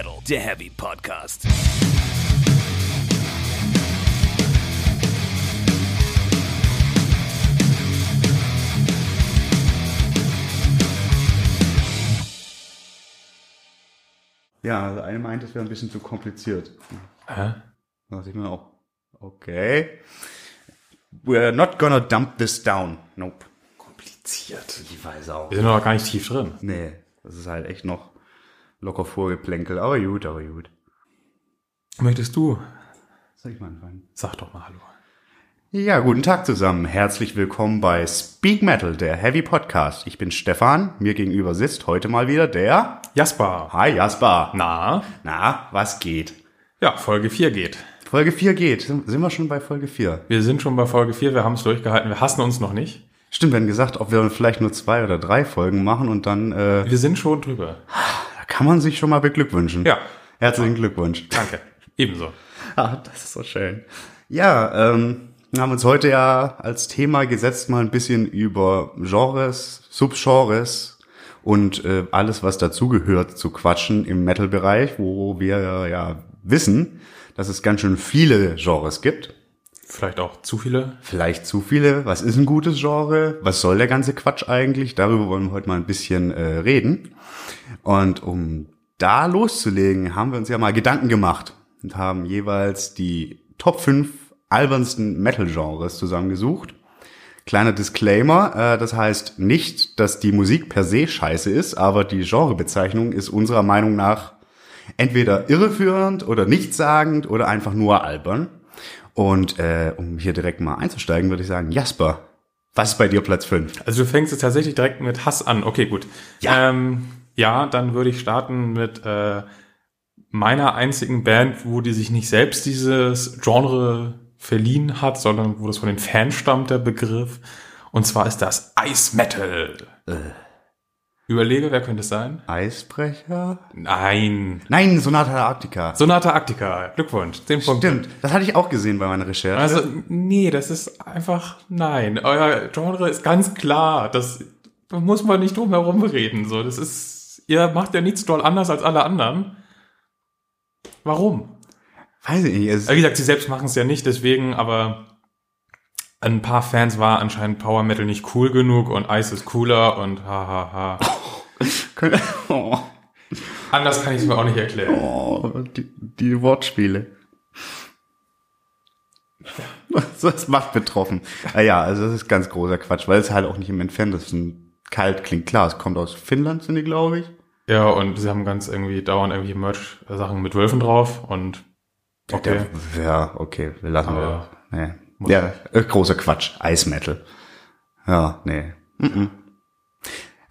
Metal, der Heavy Podcast. Ja, also eine meint, es wäre ein bisschen zu kompliziert. Hä? Da dachte ich mir auch, okay. We're not gonna dump this down. Nope. Kompliziert. Ich weiß auch. Wir sind noch gar nicht tief drin. Nee, das ist halt echt noch locker vorgeplänkel. Aber gut, aber gut. Möchtest du? Soll ich mal anfangen? Sag doch mal Hallo. Ja, guten Tag zusammen. Herzlich willkommen bei Speak Metal, der Heavy Podcast. Ich bin Stefan. Mir gegenüber sitzt heute mal wieder der... Jasper. Hi Jasper. Na? Na, was geht? Ja, Folge 4 geht. Folge 4 geht. Sind sind wir schon bei Folge 4? Wir sind schon bei Folge 4, wir haben es durchgehalten, wir hassen uns noch nicht. Stimmt, wir haben gesagt, ob wir vielleicht nur zwei oder drei Folgen machen und dann äh, Wir sind schon drüber. Kann man sich schon mal beglückwünschen. Ja, Herzlichen Glückwunsch. danke. Ebenso. Ah, das ist so schön. Ja, ähm, wir haben uns heute ja als Thema gesetzt, mal ein bisschen über Genres, Subgenres und äh, alles, was dazugehört, zu quatschen im Metal-Bereich, wo wir ja wissen, dass es ganz schön viele Genres gibt. Vielleicht auch zu viele. Vielleicht zu viele. Was ist ein gutes Genre? Was soll der ganze Quatsch eigentlich? Darüber wollen wir heute mal ein bisschen äh, reden. Und um da loszulegen, haben wir uns ja mal Gedanken gemacht und haben jeweils die Top 5 albernsten Metal-Genres zusammengesucht. Kleiner Disclaimer, äh, das heißt nicht, dass die Musik per se scheiße ist, aber die Genrebezeichnung ist unserer Meinung nach entweder irreführend oder nichtssagend oder einfach nur albern. Und äh, um hier direkt mal einzusteigen, würde ich sagen, Jasper, was ist bei dir Platz 5? Also du fängst jetzt tatsächlich direkt mit Hass an. Okay, gut. Ja. ähm, ja dann würde ich starten mit äh, meiner einzigen Band, wo die sich nicht selbst dieses Genre verliehen hat, sondern wo das von den Fans stammt, der Begriff. Und zwar ist das Ice Metal. Äh. Überlege, wer könnte es sein? Eisbrecher? Nein. Nein, Sonata Arctica. Sonata Arctica. Glückwunsch. Zehn Punkte. Stimmt, das hatte ich auch gesehen bei meiner Recherche. Also, nee, das ist einfach, nein. Euer Genre ist ganz klar. Das da muss man nicht drum herum reden. So, das ist, ihr macht ja nichts doll anders als alle anderen. Warum? Weiß ich nicht. Wie gesagt, sie selbst machen es ja nicht, deswegen, aber ein paar Fans war anscheinend Power Metal nicht cool genug und Ice ist cooler und hahaha. können- oh, Anders kann ich es mir auch nicht erklären. oh, die, die Wortspiele. Das macht betroffen. Ah ja, also das ist ganz großer Quatsch, weil es halt auch nicht im Entferntesten kalt klingt. Klar, es kommt aus Finnland, sind die, glaube ich. Ja, und sie haben ganz irgendwie dauernd irgendwie Merch-Sachen mit Wölfen drauf und okay. Der, ja, okay, wir lassen Aber- wir. Nee. Ja, äh, großer Quatsch. Eismetal. Ja, nee. Mm -mm.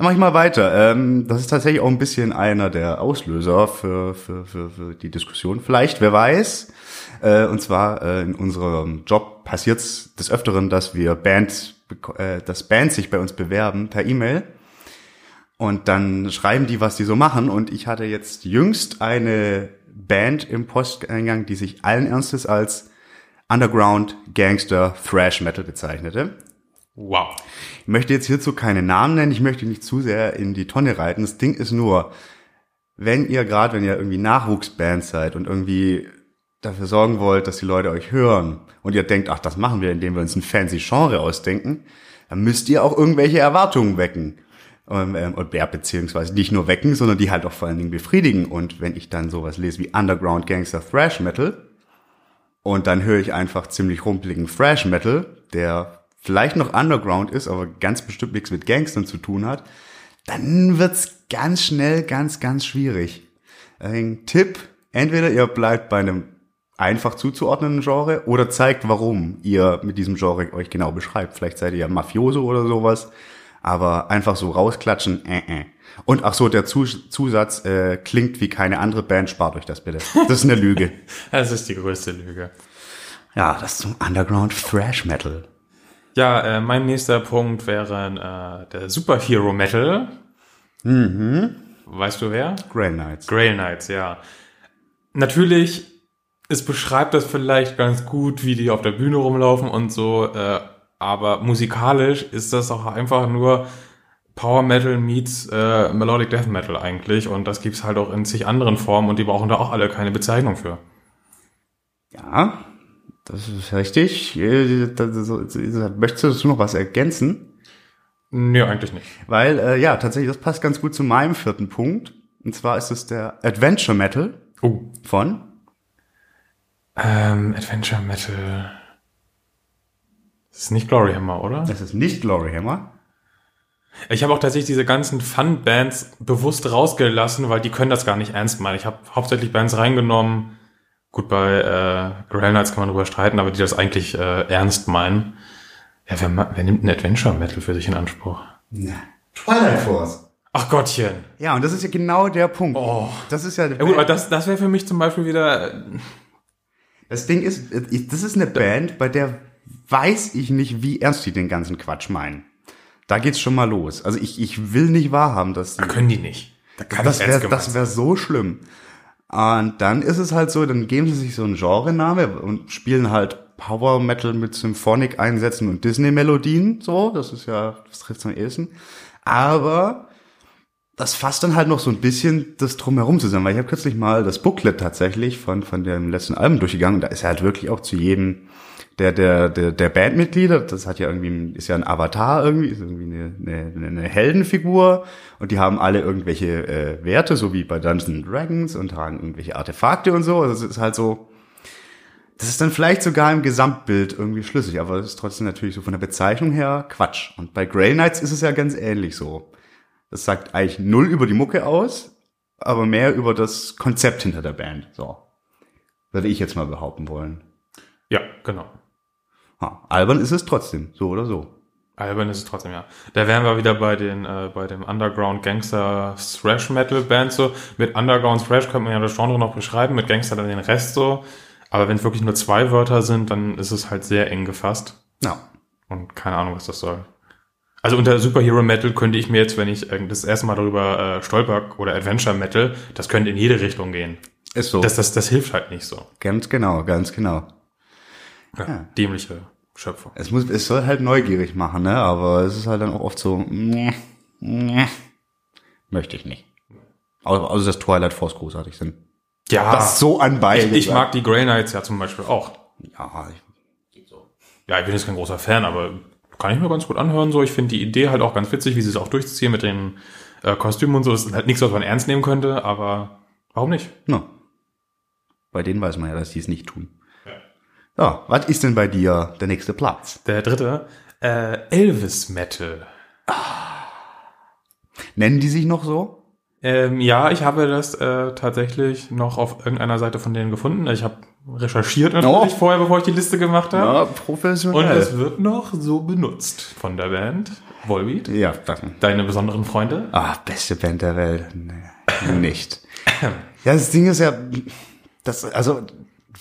Mach ich mal weiter. Ähm, das ist tatsächlich auch ein bisschen einer der Auslöser für, für, für, für die Diskussion. Vielleicht, wer weiß. Äh, und zwar äh, in unserem Job passiert es des Öfteren, dass wir Bands, äh, dass Bands sich bei uns bewerben per E-Mail. Und dann schreiben die, was die so machen. Und ich hatte jetzt jüngst eine Band im Posteingang, die sich allen Ernstes als Underground Gangster Thrash Metal bezeichnete. Wow. Ich möchte jetzt hierzu keine Namen nennen, ich möchte nicht zu sehr in die Tonne reiten. Das Ding ist nur, wenn ihr gerade, wenn ihr irgendwie Nachwuchsband seid und irgendwie dafür sorgen wollt, dass die Leute euch hören und ihr denkt, ach, das machen wir, indem wir uns ein fancy Genre ausdenken, dann müsst ihr auch irgendwelche Erwartungen wecken. Ähm, ähm, Und ja, beziehungsweise nicht nur wecken, sondern die halt auch vor allen Dingen befriedigen. Und wenn ich dann sowas lese wie Underground Gangster Thrash Metal, und dann höre ich einfach ziemlich rumpeligen Thrash Metal, der vielleicht noch Underground ist, aber ganz bestimmt nichts mit Gangstern zu tun hat, dann wird's ganz schnell ganz, ganz schwierig. Ein Tipp, entweder ihr bleibt bei einem einfach zuzuordnenden Genre oder zeigt, warum ihr mit diesem Genre euch genau beschreibt. Vielleicht seid ihr ja Mafioso oder sowas, aber einfach so rausklatschen, äh, äh. Und ach so, der Zus Zusatz äh, klingt wie keine andere Band, spart euch das bitte. Das ist eine Lüge. Das ist die größte Lüge. Ja, das ist zum Underground Thrash Metal. Ja, äh, mein nächster Punkt wäre äh, der Superhero Metal. Mhm. Weißt du wer? Grey Knights. Grail Knights, ja. Natürlich, es beschreibt das vielleicht ganz gut, wie die auf der Bühne rumlaufen und so, äh, aber musikalisch ist das auch einfach nur Power Metal meets äh, Melodic Death Metal eigentlich und das gibt's halt auch in zig anderen Formen und die brauchen da auch alle keine Bezeichnung für. Ja, das ist richtig. Äh, Möchtest du noch was ergänzen? Nee, eigentlich nicht. Weil, äh, ja, tatsächlich, das passt ganz gut zu meinem vierten Punkt. Und zwar ist es der Adventure Metal Oh. von Ähm, Adventure Metal. Das ist nicht Glory Hammer, oder? Das ist nicht Glory Hammer. Ich habe auch tatsächlich diese ganzen Fun-Bands bewusst rausgelassen, weil die können das gar nicht ernst meinen. Ich habe hauptsächlich Bands reingenommen. Gut, bei äh, Grail Knights kann man drüber streiten, aber die das eigentlich äh, ernst meinen. Ja, wer, wer nimmt einen Adventure Metal für sich in Anspruch? Na, Twilight Force. Ach Gottchen. Ja, und das ist ja genau der Punkt. Oh. Das ist ja, Ja gut, aber das, das wäre für mich zum Beispiel wieder. äh, das Ding ist, das ist eine Band, bei der weiß ich nicht, wie ernst die den ganzen Quatsch meinen. Da geht's schon mal los. Also ich, ich will nicht wahrhaben, dass die Können die nicht. Da kann das wäre das wär so schlimm. Und dann ist es halt so, dann geben sie sich so einen Genrename und spielen halt Power Metal mit Symphonic-Einsätzen und Disney-Melodien. So, das ist ja, das trifft am ehesten. Aber das fasst dann halt noch so ein bisschen das drumherum zusammen, weil ich habe kürzlich mal das Booklet tatsächlich von von dem letzten Album durchgegangen. und Da ist halt wirklich auch zu jedem der der der, der Bandmitglieder, das hat ja irgendwie ist ja ein Avatar irgendwie, ist irgendwie eine, eine, eine Heldenfigur und die haben alle irgendwelche äh, Werte, so wie bei Dungeons Dragons und tragen irgendwelche Artefakte und so. Also es ist halt so das ist dann vielleicht sogar im Gesamtbild irgendwie schlüssig, aber es ist trotzdem natürlich so von der Bezeichnung her Quatsch. Und bei Grey Knights ist es ja ganz ähnlich so. Das sagt eigentlich null über die Mucke aus, aber mehr über das Konzept hinter der Band. So. Würde ich jetzt mal behaupten wollen. Ja, genau. Ha, albern ist es trotzdem, so oder so. Albern ist es trotzdem, ja. Da wären wir wieder bei den, äh, bei dem Underground Gangster Thrash Metal Band so. Mit Underground Thrash könnte man ja das Genre noch beschreiben, mit Gangster dann den Rest so. Aber wenn es wirklich nur zwei Wörter sind, dann ist es halt sehr eng gefasst. Ja. Und keine Ahnung, was das soll. Also unter Superhero Metal könnte ich mir jetzt, wenn ich äh, das erste Mal darüber äh, stolper, oder Adventure Metal, das könnte in jede Richtung gehen. Ist so. Das, das, das hilft halt nicht so. ganz genau, ganz genau. Ja, Ja. Dämliche Schöpfung. Es muss, es soll halt neugierig machen, ne? Aber es ist halt dann auch oft so, meh, meh, möchte ich nicht. Au- Außer dass Twilight Force großartig sind. Ja, Das so anbei. ich, ich mag die Grey Knights ja zum Beispiel auch. Ja, ich, Ja, ich bin jetzt kein großer Fan, aber kann ich mir ganz gut anhören. So, ich finde die Idee halt auch ganz witzig, wie sie es auch durchziehen mit den äh, Kostümen und so. Das ist halt nichts, was man ernst nehmen könnte, aber warum nicht? no. Bei denen weiß man ja, dass die es nicht tun. Ja, was ist denn bei dir der nächste Platz? Der dritte, äh, Elvis Metal. Nennen die sich noch so? Ähm, ja, ich habe das äh, tatsächlich noch auf irgendeiner Seite von denen gefunden. Ich habe recherchiert natürlich Oh. vorher, bevor ich die Liste gemacht habe. Ja, Und professionell. es wird noch so benutzt von der Band. Volbeat. ja, das, Deine besonderen Freunde. Ah, beste Band der Welt. Nee, nicht. Ja, das Ding ist ja, das, also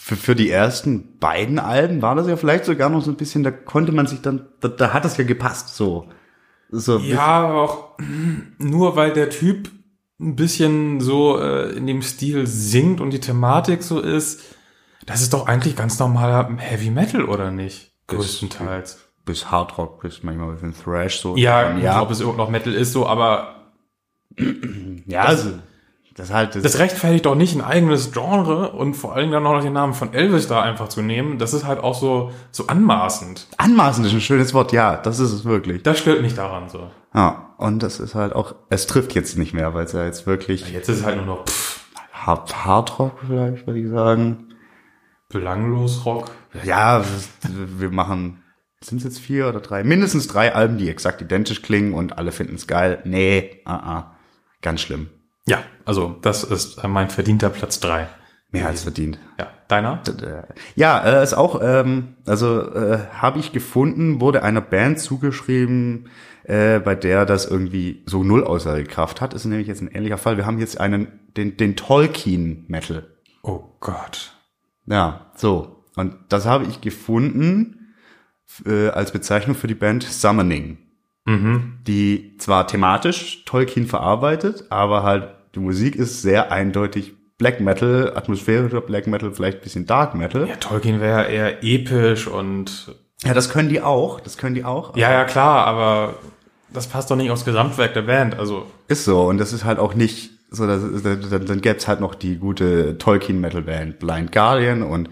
für, für die ersten beiden Alben war das ja vielleicht sogar noch so ein bisschen, da konnte man sich dann, da, da hat das ja gepasst, so. so Ja, aber auch nur weil der Typ ein bisschen so äh, in dem Stil singt und die Thematik so ist, das ist doch eigentlich ganz normaler Heavy Metal, oder nicht? Größtenteils. bis Hardrock, bis manchmal ein bisschen Thrash, so. Ja, ja, ob es überhaupt noch Metal ist, so, aber ja, also, das halt, das, das rechtfertigt doch nicht ein eigenes Genre und vor allem dann noch den Namen von Elvis da einfach zu nehmen. Das ist halt auch so, so anmaßend. anmaßend ist ein schönes Wort, ja, das ist es wirklich. Das stört mich daran so. Ja, und das ist halt auch, es trifft jetzt nicht mehr, weil es ja jetzt wirklich Jetzt ist es halt nur noch pff, Hard, Hardrock vielleicht, würde ich sagen. belanglos Rock. Ja, wir machen, sind es jetzt vier oder drei? Mindestens drei Alben, die exakt identisch klingen und alle finden es geil. Nee, ah, ah, ganz schlimm. Ja, also das ist äh, mein verdienter Platz drei. Mehr als verdient. Ja, deiner? Ja, äh, ist auch, ähm, also äh, habe ich gefunden, wurde einer Band zugeschrieben, äh, bei der das irgendwie so null Aussagekraft hat. Ist nämlich jetzt ein ähnlicher Fall. Wir haben jetzt einen, den, den Tolkien Metal. Oh Gott. Ja, so. Und das habe ich gefunden äh, als Bezeichnung für die Band Summoning. Mhm. Die zwar thematisch Tolkien verarbeitet, aber halt die Musik ist sehr eindeutig Black Metal, atmosphärischer Black Metal, vielleicht ein bisschen Dark Metal. Ja, Tolkien wäre eher episch und Ja, das können die auch, das können die auch. ja, ja klar, aber das passt doch nicht aufs Gesamtwerk der Band. Also Ist so. Und das ist halt auch nicht so, dass, dann, dann gäbe es halt noch die gute Tolkien-Metal-Band Blind Guardian und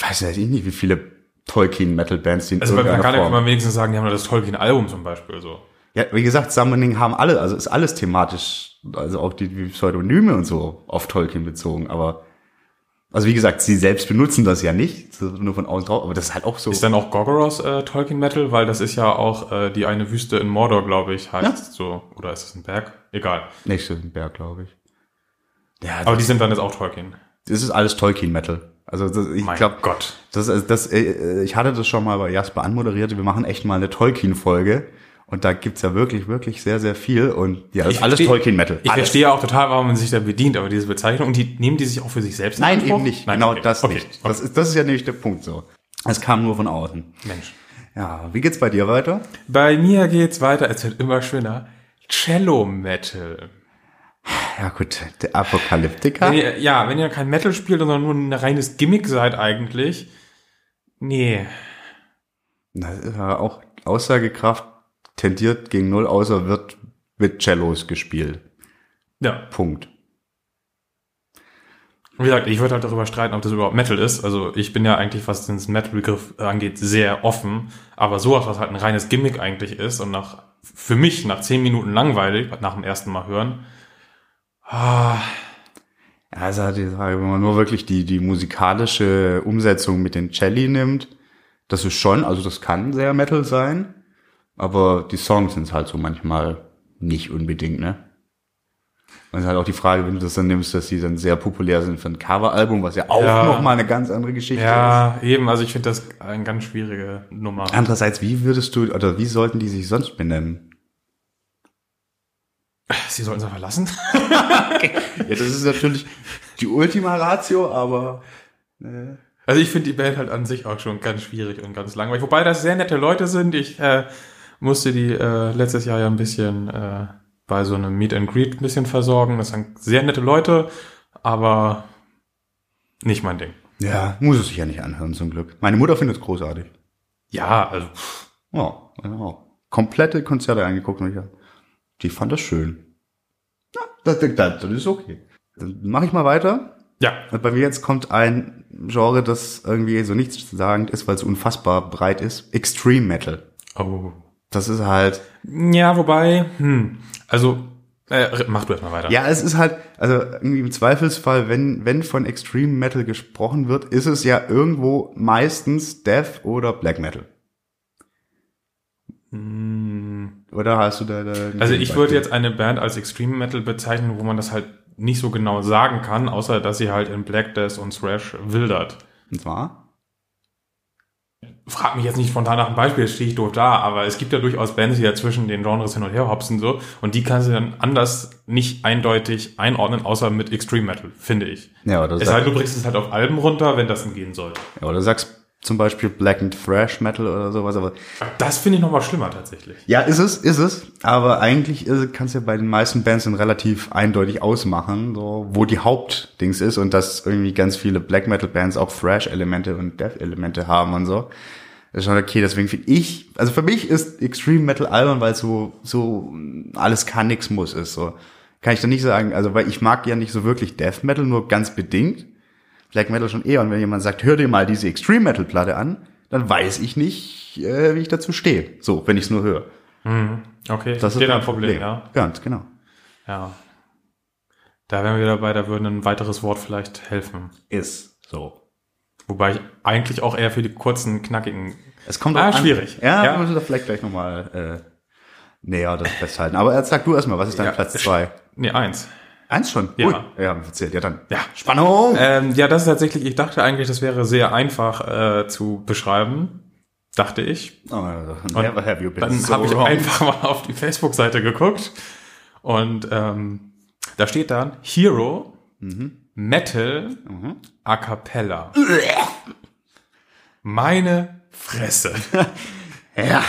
weiß ja nicht, wie viele Tolkien-Metal-Bands die in Also man irgendeiner kann ja Form- immer wenigstens sagen, die haben das Tolkien-Album zum Beispiel so. Ja, wie gesagt, Summoning haben alle, also ist alles thematisch, also auch die, die Pseudonyme und so auf Tolkien bezogen, aber also wie gesagt, sie selbst benutzen das ja nicht, nur von außen drauf, aber das ist halt auch so. Ist dann auch Gorgoroth äh, Tolkien-Metal? Weil das ist ja auch äh, die eine Wüste in Mordor, glaube ich, heißt so. Oder ist es ein Berg? Egal. Nächste Berg, glaube ich. Ja, Aber die sind dann jetzt auch Tolkien. das ist alles Tolkien-Metal. Also das, ich glaube, Gott. das, ist- das, äh, ich hatte das schon mal bei Jasper anmoderiert. Wir machen echt mal eine Tolkien-Folge. Und da gibt's ja wirklich, wirklich sehr, sehr viel. Und ja, das Ich ist alles Tolkien-Metal. Ich Alles. verstehe auch total, warum man sich da bedient, aber diese Bezeichnung, und die nehmen die sich auch für sich selbst in Nein, eben nicht. Nein, genau okay. das okay. nicht. Das ist, das ist ja nämlich der Punkt so. Es kam nur von außen. Mensch. Ja, wie geht's bei dir weiter? Bei mir geht's weiter, es wird immer schöner. Cello Metal. Ja gut, der Apokalyptiker. Wenn ihr, ja, wenn ihr kein Metal spielt, sondern nur ein reines Gimmick seid eigentlich. Nee. Ja auch Aussagekraft tendiert gegen null, außer wird mit Cellos gespielt. Ja. Punkt. Wie gesagt, ich würde halt darüber streiten, ob das überhaupt Metal ist. Also ich bin ja eigentlich, was den Metal-Begriff angeht, sehr offen. Aber sowas, was halt ein reines Gimmick eigentlich ist und nach, für mich nach zehn Minuten langweilig, nach dem ersten Mal hören, ah, Ja, also die Frage, wenn man nur wirklich die, die musikalische Umsetzung mit den Celli nimmt, das ist schon, also das kann sehr Metal sein, aber die Songs sind halt so manchmal nicht unbedingt, ne? Und es ist halt auch die Frage, wenn du das dann nimmst, dass die dann sehr populär sind für ein Coveralbum, was ja auch Ja. noch mal eine ganz andere Geschichte ist. ja, eben, also ich finde das eine ganz schwierige Nummer. Andererseits, wie würdest du, oder wie sollten die sich sonst benennen? Sie sollten es verlassen. Ja, das ist natürlich die Ultima Ratio, aber Also ich finde die Band halt an sich auch schon ganz schwierig und ganz langweilig. Wobei das sehr nette Leute sind. Ich äh, musste die äh, letztes Jahr ja ein bisschen äh, bei so einem Meet and Greet ein bisschen versorgen. Das sind sehr nette Leute, aber nicht mein Ding. ja, muss es sich ja nicht anhören, zum Glück. Meine Mutter findet es großartig. Ja, also Ja, genau. Komplette Konzerte angeguckt und ich, die fand das schön. Ja, das, das, das ist okay. Dann mache ich mal weiter. ja. Und bei mir jetzt kommt ein Genre, das irgendwie so nichtssagend ist, weil es unfassbar breit ist. Extreme Metal. Oh. Das ist halt, Ja, wobei, hm, also äh, mach du erstmal weiter. ja, es ist halt, also irgendwie im Zweifelsfall, wenn, wenn von Extreme Metal gesprochen wird, ist es ja irgendwo meistens Death oder Black Metal. Oder hast du da, da Hm. Also ich würde jetzt eine Band als Extreme Metal bezeichnen, wo man das halt nicht so genau sagen kann, außer dass sie halt in Black Death und Thrash wildert. Und zwar? Frag mich jetzt nicht spontan nach einem Beispiel, jetzt stehe ich doof da, aber es gibt ja durchaus Bands, die ja zwischen den Genres hin und her hopsen so und die kannst du dann anders nicht eindeutig einordnen, außer mit Extreme Metal, finde ich. Ja, oder, Es sei denn, du bringst es halt auf Alben runter, wenn das denn gehen soll. ja, oder sagst zum Beispiel Black and Thrash Metal oder sowas, aber Das finde ich nochmal schlimmer tatsächlich. ja, ist es, ist es, aber eigentlich kannst du ja bei den meisten Bands dann relativ eindeutig ausmachen, so, wo die Hauptdings ist und dass irgendwie ganz viele Black Metal Bands auch Thrash Elemente und Death Elemente haben und so. Das ist schon okay, deswegen finde ich, also für mich ist Extreme Metal albern, weil es so, so alles kann, nix muss ist, so. Kann ich da nicht sagen, also weil ich mag ja nicht so wirklich Death Metal, nur ganz bedingt. Black Metal schon eher. Und wenn jemand sagt, hör dir mal diese Extreme Metal Platte an, dann weiß ich nicht, äh, wie ich dazu stehe. So, wenn ich es nur höre. Okay, Das ist ein Problem, ja. Ganz genau. Ja. Da wären wir wieder bei, da würde ein weiteres Wort vielleicht helfen. Ist so. Wobei ich eigentlich auch eher für die kurzen, knackigen. Es kommt Ah, auch an. schwierig. Ja, Ja. wir müssen da vielleicht gleich nochmal äh, näher das festhalten. Aber jetzt sag du erstmal, was ist dein Ja. Platz zwei? Nee, eins. Eins schon? Ja. Ui. Ja, erzählt. Ja, dann. Ja. Spannung! Ähm, ja, das ist tatsächlich, ich dachte eigentlich, das wäre sehr einfach äh, zu beschreiben. Dachte ich. oh, never have you been Dann so habe ich einfach mal auf die Facebook-Seite geguckt und ähm, da steht dann Hero, Metal, A Cappella. Meine Fresse. Ja.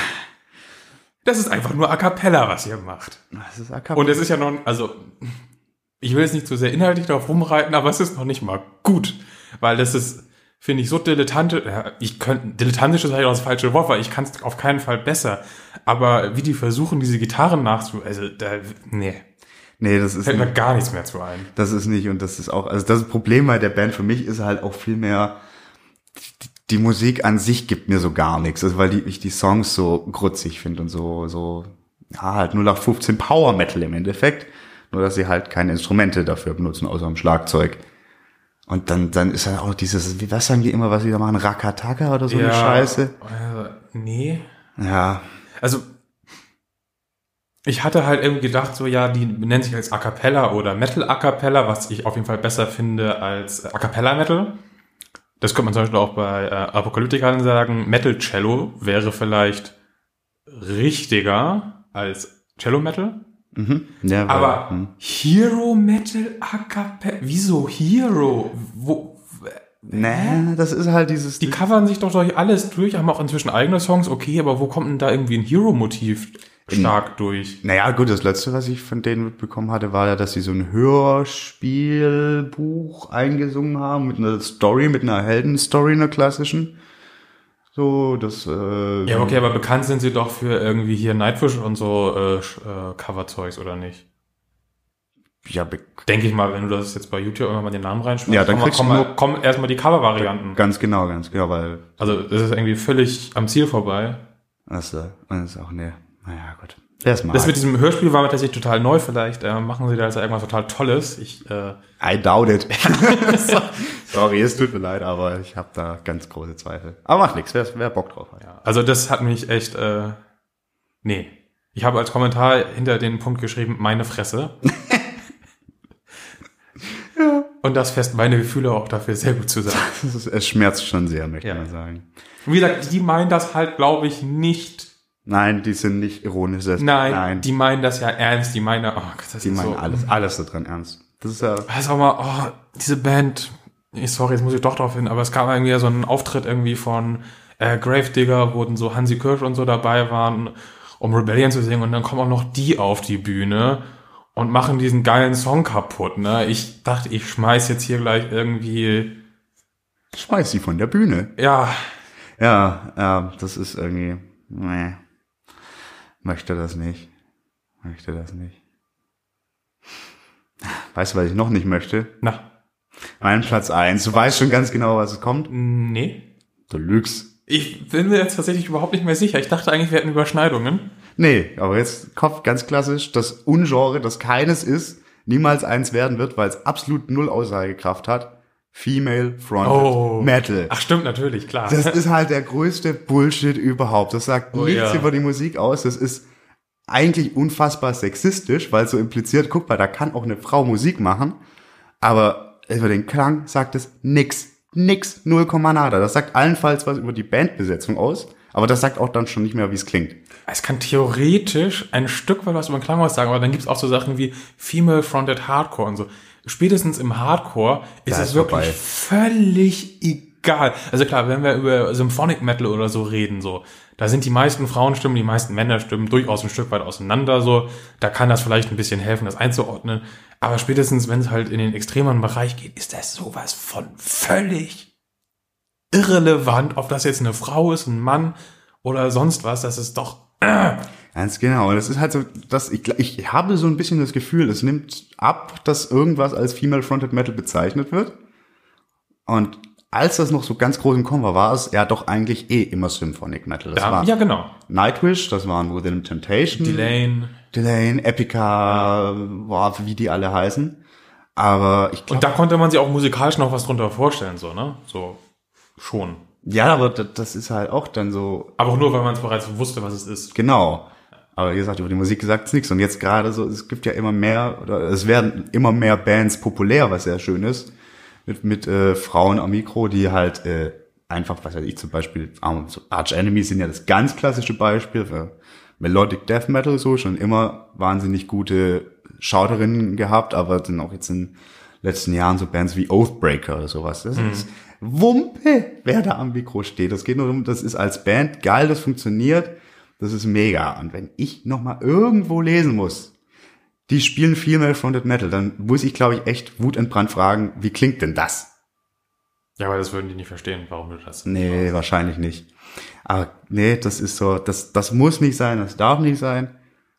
Das ist einfach nur A Cappella, was ihr macht. Das ist a cappella. Und es ist ja noch, also, ich will jetzt nicht zu sehr inhaltlich darauf rumreiten, aber es ist noch nicht mal gut. Weil das ist, finde ich so dilettantisch, ja, ich könnte, dilettantisch ist halt auch das falsche Wort, weil ich kann es auf keinen Fall besser. Aber wie die versuchen, diese Gitarren nachzu, also, da, nee, Nee, das ist fällt mir gar nichts mehr zu ein. das ist nicht und das ist auch, also das Problem bei der Band für mich ist halt auch viel mehr, die, die Musik an sich gibt mir so gar nichts, also weil die, ich die Songs so grutzig finde und so, so, ja, halt nur nach 15 Power Metal im Endeffekt, nur dass sie halt keine Instrumente dafür benutzen, außer am Schlagzeug. Und dann, dann ist halt auch dieses, wie, was sagen die immer, was sie da machen, Rakataka oder so eine Scheiße. Also, nee. Ja, Also, ich hatte halt irgendwie gedacht, so, ja, die nennen sich als A Cappella oder Metal A Cappella, was ich auf jeden Fall besser finde als A Cappella Metal. Das könnte man zum Beispiel auch bei äh, Apokalyptikern sagen. Metal Cello wäre vielleicht richtiger als Cello Metal. Mhm. ja Aber hm. Hero Metal A Cappella, wieso Hero? Wo, Nee, das ist halt dieses, die covern sich doch durch alles durch, haben auch inzwischen eigene Songs, okay, aber wo kommt denn da irgendwie ein Hero-Motiv stark durch? Naja, gut, das letzte, was ich von denen mitbekommen hatte, war ja, dass sie so ein Hörspielbuch eingesungen haben mit einer Story, mit einer Heldenstory, einer klassischen. So, das, äh, Ja, okay, aber bekannt sind sie doch für irgendwie hier Nightwish und so äh, äh, Coverzeugs, oder nicht? ja, Denke ich mal, wenn du das jetzt bei YouTube immer mal den Namen reinschmeißt, Ja, dann komm, kriegst komm, du mal- nur- komm erstmal die Cover-Varianten. ganz genau, ganz genau, weil Also, das ist irgendwie völlig am Ziel vorbei. das, äh, das ist auch, ne, naja, gut. Erst mal. Das mit diesem Hörspiel war mir tatsächlich total neu, vielleicht äh, machen sie da jetzt irgendwas total Tolles. Ich, äh, I doubt it. Sorry, es tut mir leid, aber ich habe da ganz große Zweifel. Aber macht nichts, wer, wer Bock drauf hat. ja, also das hat mich echt, äh, nee. Ich habe als Kommentar hinter den Punkt geschrieben, meine Fresse. Und das fest meine Gefühle auch dafür sehr gut zusammen. Das ist, es schmerzt schon sehr, möchte Ja. man sagen. Und wie gesagt, die meinen das halt, glaube ich, nicht. Nein, die sind nicht ironisch. Nein, nein, die meinen das ja ernst. Die meinen, oh Gott, das die ist meinen so. alles, alles da dran ernst. Das ist ja, Weiß auch mal, oh, diese Band, sorry, jetzt muss ich doch drauf hin, aber es gab irgendwie so einen Auftritt irgendwie von äh, Gravedigger, wo dann so Hansi Kirsch und so dabei waren, um Rebellion zu singen und dann kommen auch noch die auf die Bühne und machen diesen geilen Song kaputt, ne? Ich dachte, ich schmeiß jetzt hier gleich irgendwie, schmeiß sie von der Bühne. ja, Ja, ja, das ist irgendwie, nee, möchte das nicht, möchte das nicht. Weißt du, was ich noch nicht möchte? na, Mein Platz eins. Du weißt schon ganz genau, was es kommt. nee. Du lügst. Ich bin mir jetzt tatsächlich überhaupt nicht mehr sicher. Ich dachte eigentlich, wir hätten Überschneidungen. Nee, aber jetzt Kopf ganz klassisch, das Ungenre, das keines ist, niemals eins werden wird, weil es absolut null Aussagekraft hat. Female Fronted Oh. Metal. Ach stimmt, natürlich, klar. Das ist halt der größte Bullshit überhaupt. Das sagt Oh, nichts ja. über die Musik aus. Das ist eigentlich unfassbar sexistisch, weil es so impliziert, guck mal, da kann auch eine Frau Musik machen, aber über den Klang sagt es nix. Nix, null Komma nada. Das sagt allenfalls was über die Bandbesetzung aus, aber das sagt auch dann schon nicht mehr, wie es klingt. Es kann theoretisch ein Stück weit was über den Klang aus sagen, aber dann gibt es auch so Sachen wie Female Fronted Hardcore und so. Spätestens im Hardcore ist Da es ist wirklich vorbei. völlig egal. Also klar, wenn wir über Symphonic Metal oder so reden, so, da sind die meisten Frauenstimmen, die meisten Männerstimmen durchaus ein Stück weit auseinander, so. Da kann das vielleicht ein bisschen helfen, das einzuordnen. Aber spätestens, wenn es halt in den extremeren Bereich geht, ist das sowas von völlig irrelevant, ob das jetzt eine Frau ist, ein Mann oder sonst was. Das ist doch Ganz genau. Es ist halt so, dass ich, ich habe so ein bisschen das Gefühl, es nimmt ab, dass irgendwas als Female Fronted Metal bezeichnet wird. Und als das noch so ganz groß im Kommen war, war es ja doch eigentlich eh immer Symphonic Metal. Das Ja, war ja, genau. Nightwish, das waren Within Temptation, Delane. Delane, Epica, boah, wie die alle heißen. Aber ich glaube, Und da konnte man sich auch musikalisch noch was drunter vorstellen, so, ne? So, schon. ja, aber das, ist halt auch dann so, Aber auch nur, weil man es bereits wusste, was es ist. Genau. Aber wie gesagt, über die Musik gesagt es nichts. Und jetzt gerade so, es gibt ja immer mehr, oder es werden immer mehr Bands populär, was sehr schön ist, mit, mit äh, Frauen am Mikro, die halt äh, einfach, was weiß ich, zum Beispiel, so Arch Enemy sind ja das ganz klassische Beispiel für Melodic Death Metal, so schon immer wahnsinnig gute Schauterinnen gehabt, aber sind auch jetzt in den letzten Jahren so Bands wie Oathbreaker oder sowas. Das ist Wumpe, wer da am Mikro steht. Das geht nur darum, das ist als Band geil, das funktioniert. Das ist mega. Und wenn ich noch mal irgendwo lesen muss, die spielen Female Fronted Metal, dann muss ich, glaube ich, echt wutentbrannt fragen, wie klingt denn das? Ja, aber das würden die nicht verstehen, warum du das. Nee, wahrscheinlich nicht. Aber nee, das ist so, das, das muss nicht sein, das darf nicht sein.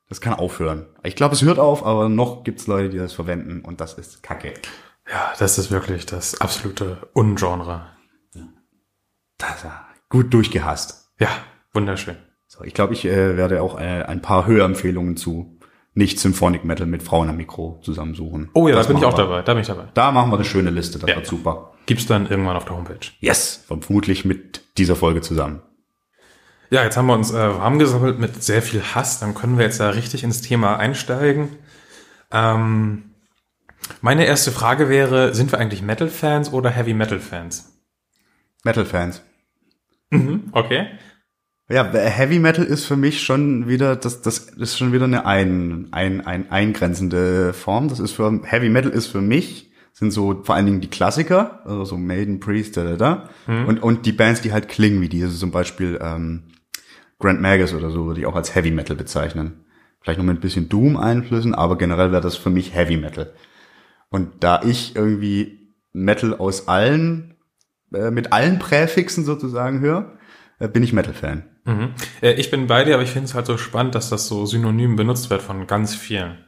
Das kann aufhören. Ich glaube, es hört auf, aber noch gibt's Leute, die das verwenden und das ist Kacke. Ja, das ist wirklich das absolute Ungenre. Das gut durchgehasst. Ja, wunderschön. So, ich glaube, ich äh, werde auch äh, ein paar Hörempfehlungen zu nicht Symphonic Metal mit Frauen am Mikro zusammensuchen. Oh ja, Das da bin ich auch wir. dabei. Da bin ich dabei. Da machen wir eine schöne Liste, das Ja. wird super. Gibt's dann irgendwann auf der Homepage. Yes, vermutlich mit dieser Folge zusammen. Ja, jetzt haben wir uns äh, warm gesammelt mit sehr viel Hass. Dann können wir jetzt da richtig ins Thema einsteigen. Ähm, meine erste Frage wäre, sind wir eigentlich Metal-Fans oder Heavy-Metal-Fans? Metal-Fans. Okay. Ja, Heavy Metal ist für mich schon wieder, das, das ist schon wieder eine ein, ein, ein eingrenzende Form. Das ist für, Heavy Metal ist für mich, sind so vor allen Dingen die Klassiker, also so Maiden, Priest, da, da, da. Und, und die Bands, die halt klingen wie die, also zum Beispiel, ähm, Grand Magus oder so, würde ich auch als Heavy Metal bezeichnen. Vielleicht noch mit ein bisschen Doom-Einflüssen, aber generell wäre das für mich Heavy Metal. Und da ich irgendwie Metal aus allen, äh, mit allen Präfixen sozusagen höre, äh, bin ich Metal-Fan. Mhm. Äh, ich bin bei dir, aber ich finde es halt so spannend, dass das so synonym benutzt wird von ganz vielen.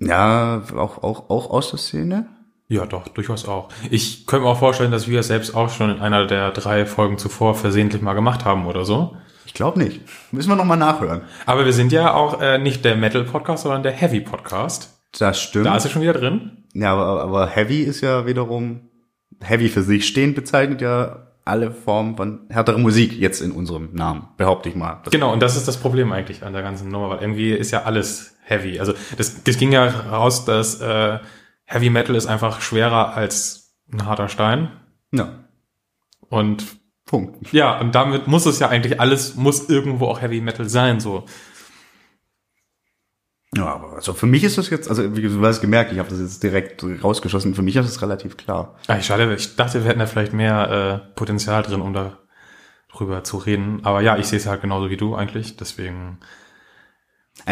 Ja, auch, auch, auch aus der Szene. Ja, doch, durchaus auch. Ich könnte mir auch vorstellen, dass wir es selbst auch schon in einer der drei Folgen zuvor versehentlich mal gemacht haben oder so. Ich glaube nicht. Müssen wir nochmal nachhören. Aber wir sind ja auch äh, nicht der Metal-Podcast, sondern der Heavy-Podcast. Das stimmt. Da ist er schon wieder drin. ja, aber, aber Heavy ist ja wiederum, Heavy für sich stehend bezeichnet ja alle Formen von härterer Musik jetzt in unserem Namen, behaupte ich mal. Das, Genau, und das ist das Problem eigentlich an der ganzen Nummer, weil irgendwie ist ja alles heavy. Also das, das ging ja raus, dass äh, Heavy Metal ist einfach schwerer als ein harter Stein. Ja, Und Punkt. ja, und damit muss es ja eigentlich alles, muss irgendwo auch Heavy Metal sein, so. Ja, aber also für mich ist das jetzt, also wie du hast gemerkt, ich habe das jetzt direkt rausgeschossen, für mich ist das relativ klar. Ah, ich, schade, ich dachte, wir hätten da vielleicht mehr äh, Potenzial drin, um da drüber zu reden. Aber ja, ich sehe es halt genauso wie du eigentlich, deswegen.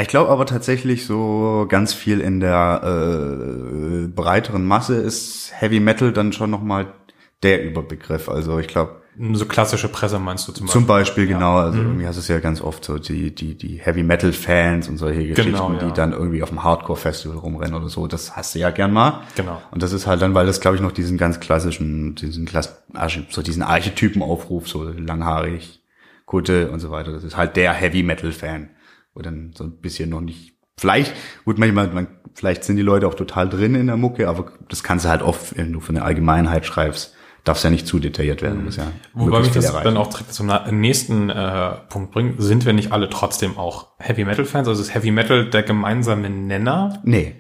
Ich glaube aber tatsächlich so ganz viel in der äh, breiteren Masse ist Heavy Metal dann schon nochmal der Überbegriff. Also ich glaube, So klassische Presse meinst du zum Beispiel? Zum Beispiel, genau. Also irgendwie hast du es ja ganz oft so die, die, die Heavy Metal Fans und solche Geschichten, Genau, ja. die dann irgendwie auf dem Hardcore Festival rumrennen oder so. Das hast du ja gern mal. Genau. Und das ist halt dann, weil das glaube ich noch diesen ganz klassischen, diesen Klass, so diesen Archetypen aufruft, so langhaarig, Kutte und so weiter. Das ist halt der Heavy Metal Fan, wo dann so ein bisschen noch nicht, vielleicht, gut, manchmal, man, vielleicht sind die Leute auch total drin in der Mucke, aber das kannst du halt oft, wenn du für eine Allgemeinheit schreibst, darf's ja nicht zu detailliert werden. Du musst ja Wobei mich das erreichen. dann auch direkt zum nächsten äh, Punkt bringt. Sind wir nicht alle trotzdem auch Heavy Metal Fans? Also ist Heavy Metal der gemeinsame Nenner? Nee.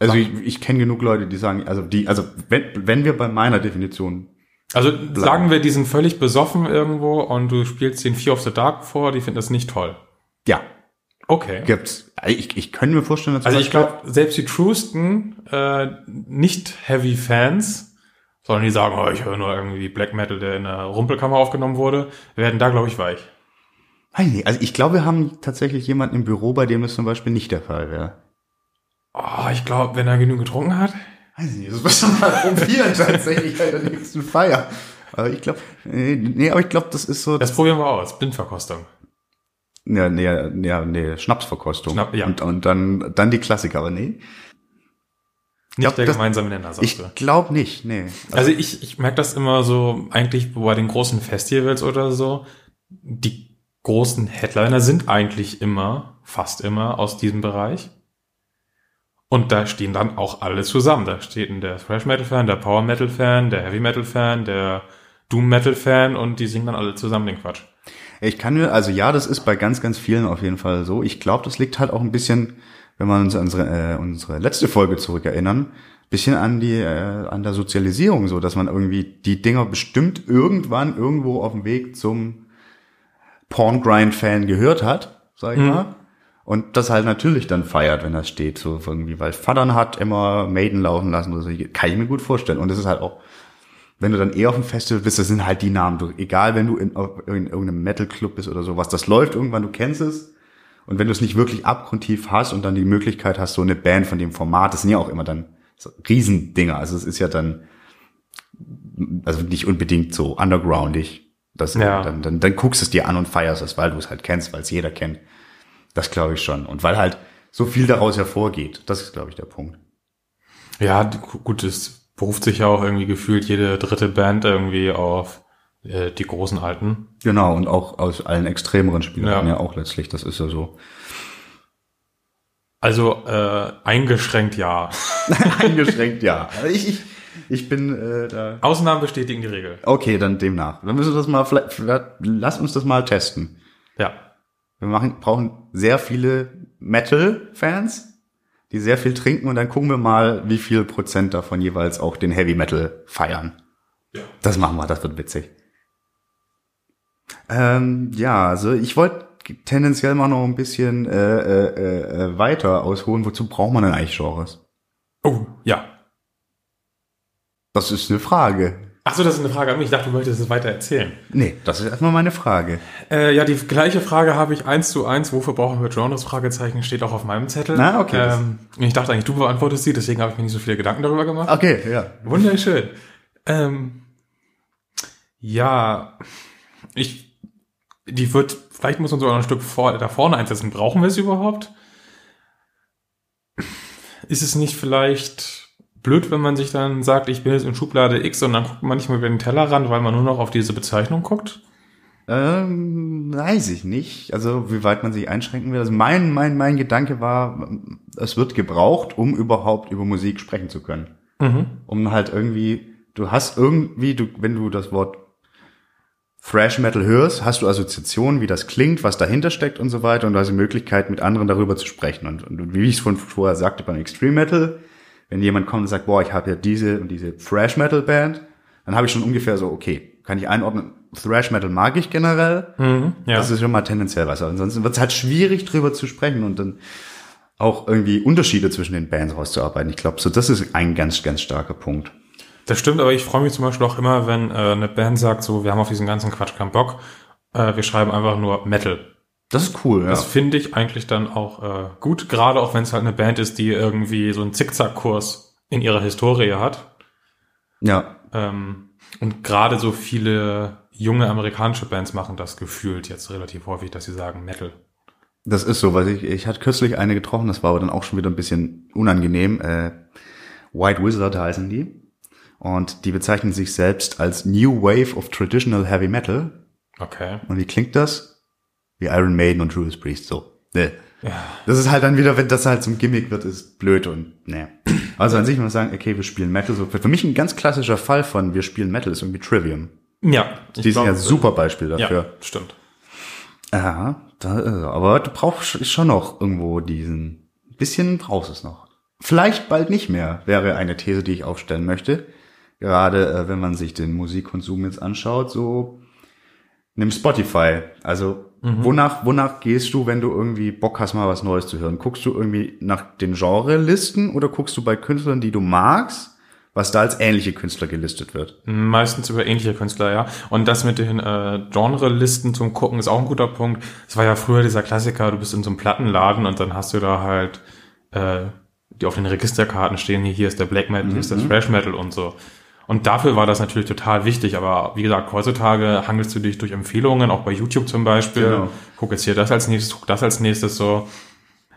Also ich, ich kenne genug Leute, die sagen, also die, also wenn, wenn wir bei meiner Definition, Also sagen wir, die sind völlig besoffen irgendwo und du spielst den Fear of the Dark vor, die finden das nicht toll. ja, Okay. gibt's. Ich, ich könnte mir vorstellen, dass Also ich glaube, selbst die truesten äh, nicht Heavy Fans, sondern die sagen, oh, ich höre nur irgendwie Black Metal, der in der Rumpelkammer aufgenommen wurde, werden da, glaube ich, weich. Weiß nicht, also ich glaube, wir haben tatsächlich jemanden im Büro, bei dem das zum Beispiel nicht der Fall wäre. Oh, ich glaube, wenn er genug getrunken hat. Weiß nicht, das müssen wir mal probieren tatsächlich bei der nächsten Feier. Aber ich glaube, nee, nee, aber ich glaube, das ist so, Das probieren wir aus. Blindverkostung. ja, nee, ja, nee, Schnapsverkostung. Schnapp- ja. Und, und dann, dann die Klassiker, aber nee. Nicht glaub, der gemeinsame Nenner, sagst Ich glaube nicht, nee. Also ich, ich merke das immer so, eigentlich bei den großen Festivals oder so, die großen Headliner sind eigentlich immer, fast immer aus diesem Bereich. Und da stehen dann auch alle zusammen. Da steht der Thrash Metal Fan, der Power Metal Fan, der Heavy Metal Fan, der Doom Metal Fan und die singen dann alle zusammen den Quatsch. Ich kann mir, also ja, das ist bei ganz, ganz vielen auf jeden Fall so. Ich glaube, das liegt halt auch ein bisschen, wenn wir uns an unsere, äh, unsere letzte Folge zurückerinnern, bisschen an die, äh, an der Sozialisierung so, dass man irgendwie die Dinger bestimmt irgendwann irgendwo auf dem Weg zum Porn-Grind-Fan gehört hat, sag ich mal. Und das halt natürlich dann feiert, wenn das steht, so irgendwie, weil Vatern hat immer Maiden laufen lassen oder so, kann ich mir gut vorstellen. Und das ist halt auch, wenn du dann eher auf dem Festival bist, das sind halt die Namen. Du, egal, wenn du in, in irgendeinem Metal-Club bist oder sowas, das läuft irgendwann, du kennst es. Und wenn du es nicht wirklich abgrundtief hast und dann die Möglichkeit hast, so eine Band von dem Format, das sind ja auch immer dann so Riesendinger. Also es ist ja dann also nicht unbedingt so undergroundig. Das, Ja. dann, dann, dann guckst du es dir an und feierst es, weil du es halt kennst, weil es jeder kennt. Das glaube ich schon. Und weil halt so viel daraus hervorgeht. Das ist, glaube ich, der Punkt. Ja, gut, es beruft sich ja auch irgendwie gefühlt jede dritte Band irgendwie auf äh, die großen Alten. Genau, und auch aus allen extremeren Spielern Ja. ja. auch letztlich, das ist ja so. Also äh, eingeschränkt ja. Eingeschränkt, ja. Ich, ich, ich bin äh, da. Ausnahmen bestätigen die Regel. Okay, dann demnach. Dann müssen wir das mal, vielleicht, vielleicht, lass uns das mal testen. Ja. Wir machen, brauchen sehr viele Metal-Fans, die sehr viel trinken und dann gucken wir mal, wie viel Prozent davon jeweils auch den Heavy Metal feiern. Ja. Das machen wir, das wird witzig. Ähm, ja, also ich wollte tendenziell mal noch ein bisschen äh, äh, äh, weiter ausholen. Wozu braucht man denn eigentlich Genres? Oh, ja. Das ist eine Frage. Ach so, das ist eine Frage an mich. Ich dachte, du möchtest es weiter erzählen. Nee, das ist erstmal meine Frage. Äh, ja, die gleiche Frage habe ich eins zu eins. Wofür brauchen wir Genres? Fragezeichen steht auch auf meinem Zettel. Na, okay, Ähm, ich dachte eigentlich, du beantwortest sie, deswegen habe ich mir nicht so viele Gedanken darüber gemacht. Okay, ja. Wunderschön. Ähm, ja, ich, die wird, vielleicht muss man sogar noch ein Stück vor, da vorne einsetzen. Brauchen wir es überhaupt? Ist es nicht vielleicht blöd, wenn man sich dann sagt, ich bin jetzt in Schublade X und dann guckt man nicht mehr über den Tellerrand, weil man nur noch auf diese Bezeichnung guckt? Ähm, weiß ich nicht. Also wie weit man sich einschränken will. Also mein, mein, mein Gedanke war, es wird gebraucht, um überhaupt über Musik sprechen zu können. Mhm. Um halt irgendwie, du hast irgendwie, du, wenn du das Wort Thrash Metal hörst, hast du Assoziationen, wie das klingt, was dahinter steckt und so weiter und du hast die Möglichkeit, mit anderen darüber zu sprechen. Und, und wie ich es von vorher sagte beim Extreme Metal, wenn jemand kommt und sagt, boah, ich habe ja diese und diese Thrash Metal Band, dann habe ich schon ungefähr so, okay, kann ich einordnen, Thrash Metal mag ich generell, Mhm. Ja. das ist schon mal tendenziell was. Aber Ansonsten wird es halt schwierig, drüber zu sprechen und dann auch irgendwie Unterschiede zwischen den Bands rauszuarbeiten. Ich glaube, so das ist ein ganz, ganz starker Punkt. Das stimmt, aber ich freue mich zum Beispiel auch immer, wenn äh, eine Band sagt, so, wir haben auf diesen ganzen Quatsch keinen Bock, äh, wir schreiben einfach nur Metal. Das ist cool, ja. Das finde ich eigentlich dann auch äh, gut, gerade auch wenn es halt eine Band ist, die irgendwie so einen Zickzackkurs in ihrer Historie hat. ja, Ähm, und gerade so viele junge amerikanische Bands machen das gefühlt jetzt relativ häufig, dass sie sagen Metal. das ist so, weil ich, ich hatte kürzlich eine getroffen, das war aber dann auch schon wieder ein bisschen unangenehm. Äh, White Wizard heißen die. Und die bezeichnen sich selbst als New Wave of Traditional Heavy Metal. Okay. Und wie klingt das? Wie Iron Maiden und Judas Priest, so. Nee. Ja. Das ist halt dann wieder, wenn das halt zum Gimmick wird, ist blöd und ne. Also an sich muss man sagen, okay, wir spielen Metal. So, für mich ein ganz klassischer Fall von wir spielen Metal ist irgendwie Trivium. Ja. Die sind ja glaub, super Beispiel Ja, dafür. stimmt. Ja, da, äh, aber du brauchst schon noch irgendwo diesen, bisschen brauchst es noch. Vielleicht bald nicht mehr, wäre eine These, die ich aufstellen möchte. Gerade äh, wenn man sich den Musikkonsum jetzt anschaut, so nimm Spotify. Also wonach, wonach gehst du, wenn du irgendwie Bock hast, mal was Neues zu hören? Guckst du irgendwie nach den Genre-Listen oder guckst du bei Künstlern, die du magst, was da als ähnliche Künstler gelistet wird? Meistens über ähnliche Künstler, ja. Und das mit den äh, Genre-Listen zum Gucken ist auch ein guter Punkt. Es war ja früher dieser Klassiker, du bist in so einem Plattenladen und dann hast du da halt, äh, die auf den Registerkarten stehen, hier, hier ist der Black Metal, hier ist der Thrash Metal und so. Und dafür war das natürlich total wichtig, aber wie gesagt, heutzutage hangelst du dich durch Empfehlungen, auch bei YouTube zum Beispiel. Genau. Guck jetzt hier das als nächstes, guck das als nächstes so.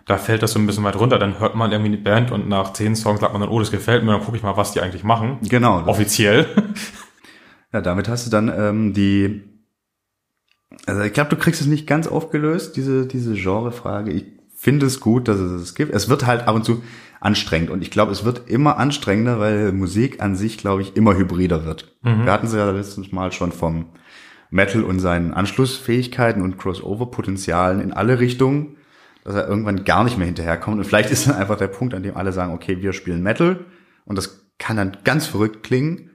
Da fällt das so ein bisschen weit runter. Dann hört man irgendwie eine Band und nach zehn Songs sagt man dann, oh, das gefällt mir, dann gucke ich mal, was die eigentlich machen. Genau. Offiziell. Ja, damit hast du dann ähm, die. Also ich glaube, du kriegst es nicht ganz aufgelöst, diese, diese Genrefrage. Ich finde es gut, dass es es gibt. Es wird halt ab und zu anstrengend und ich glaube, es wird immer anstrengender, weil Musik an sich, glaube ich, immer hybrider wird. Wir hatten es ja letztens mal schon vom Metal und seinen Anschlussfähigkeiten und Crossover-Potenzialen in alle Richtungen, dass er irgendwann gar nicht mehr hinterherkommt. Und vielleicht ist dann einfach der Punkt, an dem alle sagen, okay, wir spielen Metal und das kann dann ganz verrückt klingen,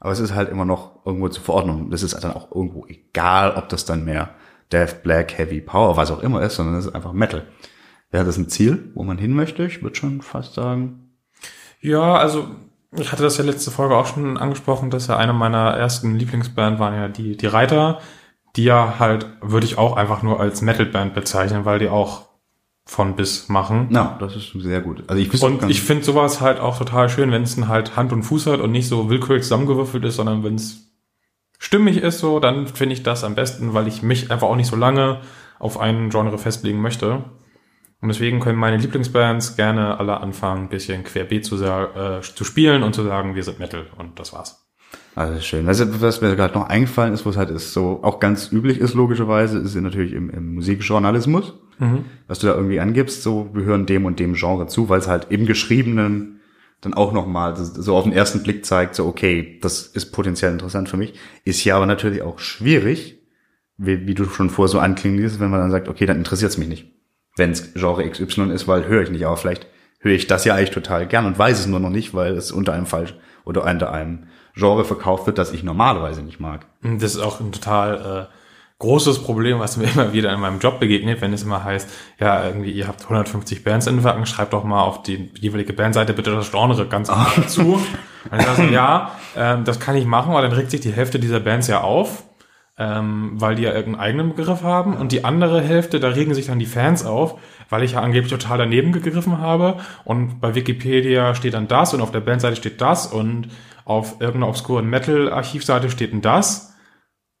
aber es ist halt immer noch irgendwo zu verordnen. Das ist dann auch irgendwo egal, ob das dann mehr Death, Black, Heavy, Power, was auch immer ist, sondern es ist einfach Metal. Wäre das ein Ziel, wo man hin möchte? Ich würde schon fast sagen. Ja, also ich hatte das ja letzte Folge auch schon angesprochen, dass ja eine meiner ersten Lieblingsband waren ja die, die Reiter, die ja halt, würde ich auch einfach nur als Metalband bezeichnen, weil die auch von bis machen. Na, das ist sehr gut. Also ich Und ich finde sowas halt auch total schön, wenn es halt Hand und Fuß hat und nicht so willkürlich zusammengewürfelt ist, sondern wenn es stimmig ist so, dann finde ich das am besten, weil ich mich einfach auch nicht so lange auf einen Genre festlegen möchte. Und deswegen können meine Lieblingsbands gerne alle anfangen, ein bisschen querbeet zu, äh, zu spielen und zu sagen, wir sind Metal und das war's. Also schön. Also, was mir gerade noch eingefallen ist, wo es halt ist, so auch ganz üblich ist, logischerweise, ist natürlich im, im Musikjournalismus, was du da irgendwie angibst, so wir hören dem und dem Genre zu, weil es halt im Geschriebenen dann auch nochmal so auf den ersten Blick zeigt, so okay, das ist potenziell interessant für mich. Ist ja aber natürlich auch schwierig, wie, wie du schon vorher so anklingen ließ, wenn man dann sagt, okay, dann interessiert es mich nicht. Wenn es Genre XY ist, weil höre ich nicht, aber vielleicht höre ich das ja eigentlich total gern und weiß es nur noch nicht, weil es unter einem falsch oder unter einem Genre verkauft wird, das ich normalerweise nicht mag. Und Das ist auch ein total äh, großes Problem, was mir immer wieder in meinem Job begegnet, wenn es immer heißt, ja, irgendwie, ihr habt 150 Bands in Wacken, schreibt doch mal auf die jeweilige Bandseite bitte das Genre ganz klar dazu. Und ich sage so, ja, ähm, das kann ich machen, weil dann regt sich die Hälfte dieser Bands ja auf, ähm, weil die ja irgendeinen eigenen Begriff haben. Und die andere Hälfte, da regen sich dann die Fans auf, weil ich ja angeblich total daneben gegriffen habe. Und bei Wikipedia steht dann das und auf der Bandseite steht das und auf irgendeiner obskuren Metal-Archivseite steht denn das.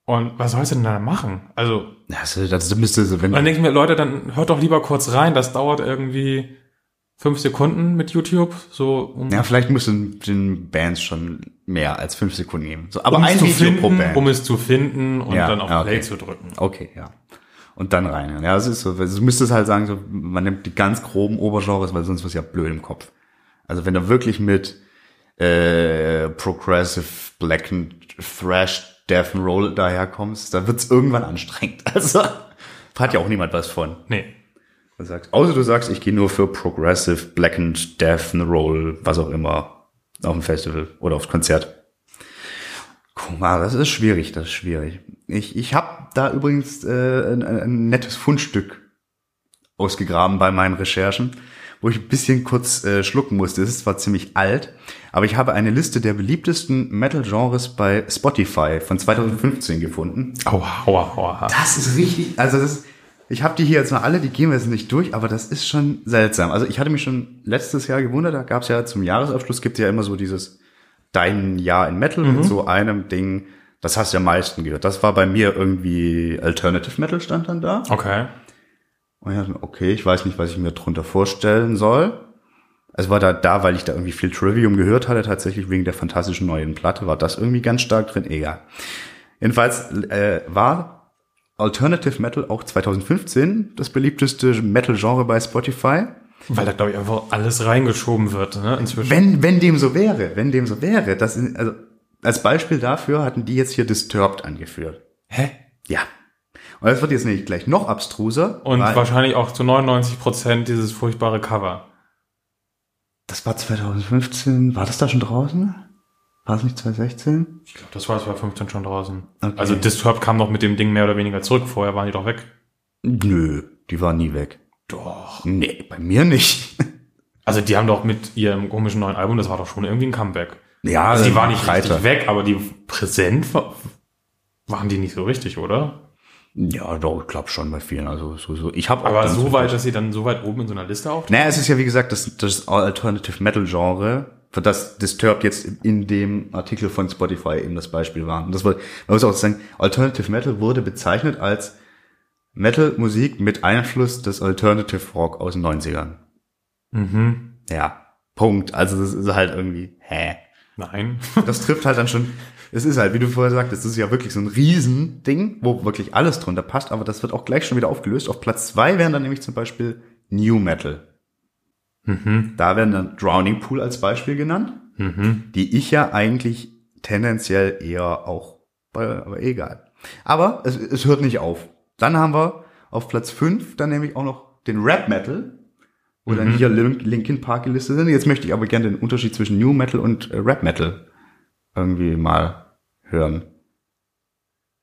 Und was sollst du denn da machen? Also, Das, das müsste, wenn dann denke ich mir, Leute, dann hört doch lieber kurz rein. Das dauert irgendwie fünf Sekunden mit YouTube. So, um, ja, vielleicht müssen den Bands schon mehr als fünf Sekunden geben. So, aber um ein Video finden, pro Band. um es zu finden und Ja, dann auf ja, Play okay. zu drücken. Okay, ja. Und dann rein. Ja, es ist so. Du müsstest halt sagen, so, man nimmt die ganz groben Obergenres, weil sonst wird's ja blöd im Kopf. Also wenn du wirklich mit äh, Progressive, Black and Thrash, Death and Roll daherkommst, dann wird's irgendwann anstrengend. Also hat ja auch niemand was von. Nee. Du sagst, außer du sagst, ich gehe nur für Progressive, Black and Death and Roll, was auch immer, auf ein Festival oder aufs Konzert. Guck mal, das ist schwierig, das ist schwierig. Ich, ich habe da übrigens äh, ein, ein nettes Fundstück ausgegraben bei meinen Recherchen, wo ich ein bisschen kurz äh, schlucken musste. Es ist zwar ziemlich alt, aber ich habe eine Liste der beliebtesten Metal-Genres bei Spotify von 2015 gefunden. Aua, aua, aua. Das ist richtig, also das ist, ich habe die hier jetzt noch alle, die gehen wir jetzt nicht durch, aber das ist schon seltsam. Also ich hatte mich schon letztes Jahr gewundert, da gab es ja zum Jahresabschluss gibt ja immer so dieses Dein Jahr in Metal mit so einem Ding, das hast du am meisten gehört. Das war bei mir irgendwie Alternative Metal stand dann da. Okay. Und ich dachte mir, okay, ich weiß nicht, was ich mir drunter vorstellen soll. Es war da, da, weil ich da irgendwie viel Trivium gehört hatte, tatsächlich wegen der fantastischen neuen Platte, war das irgendwie ganz stark drin. Egal. Jedenfalls äh, war Alternative Metal auch 2015 das beliebteste Metal-Genre bei Spotify. Weil da, glaube ich, einfach alles reingeschoben wird, ne, inzwischen. Wenn, wenn dem so wäre, wenn dem so wäre, das ist, also als Beispiel dafür hatten die jetzt hier Disturbed angeführt. Hä? Ja. Und das wird jetzt nämlich gleich noch abstruser. Und wahrscheinlich auch zu 99 Prozent dieses furchtbare Cover. Das war 2015. War das da schon draußen? War es nicht 2016? Ich glaube, das war 2015 schon draußen. Okay. Also Disturbed kam noch mit dem Ding mehr oder weniger zurück. Vorher waren die doch weg. Nö, die war nie weg. Doch. Nee, bei mir nicht. Also die haben doch mit ihrem komischen neuen Album, das war doch schon irgendwie ein Comeback. Ja, Also die waren nicht breiter. richtig weg, aber die präsent war, waren die nicht so richtig, oder? Ja, doch, ich glaube schon bei vielen. Also so, so. Ich habe Aber so weit, dass sie dann so weit oben in so einer Liste auftauchen? Naja, es ist ja wie gesagt das, das Alternative Metal Genre, das Disturbed jetzt in dem Artikel von Spotify eben das Beispiel war. Und das war, man muss auch sagen, Alternative Metal wurde bezeichnet als Metal-Musik mit Einfluss des Alternative Rock aus den 90ern. Mhm. Ja, Punkt. Also das ist halt irgendwie, hä? Nein. Das trifft halt dann schon, es ist halt, wie du vorher sagtest, das ist ja wirklich so ein Riesending, wo wirklich alles drunter passt, aber das wird auch gleich schon wieder aufgelöst. Auf Platz zwei wären dann nämlich zum Beispiel New Metal. Mhm. Da werden dann Drowning Pool als Beispiel genannt, Mhm. die ich ja eigentlich tendenziell eher auch, bei- aber egal. Aber es, es hört nicht auf. Dann haben wir auf Platz fünf dann nämlich auch noch den Rap Metal, wo dann hier Lin- Linkin Park gelistet sind. Jetzt möchte ich aber gerne den Unterschied zwischen New Metal und äh, Rap Metal irgendwie mal hören.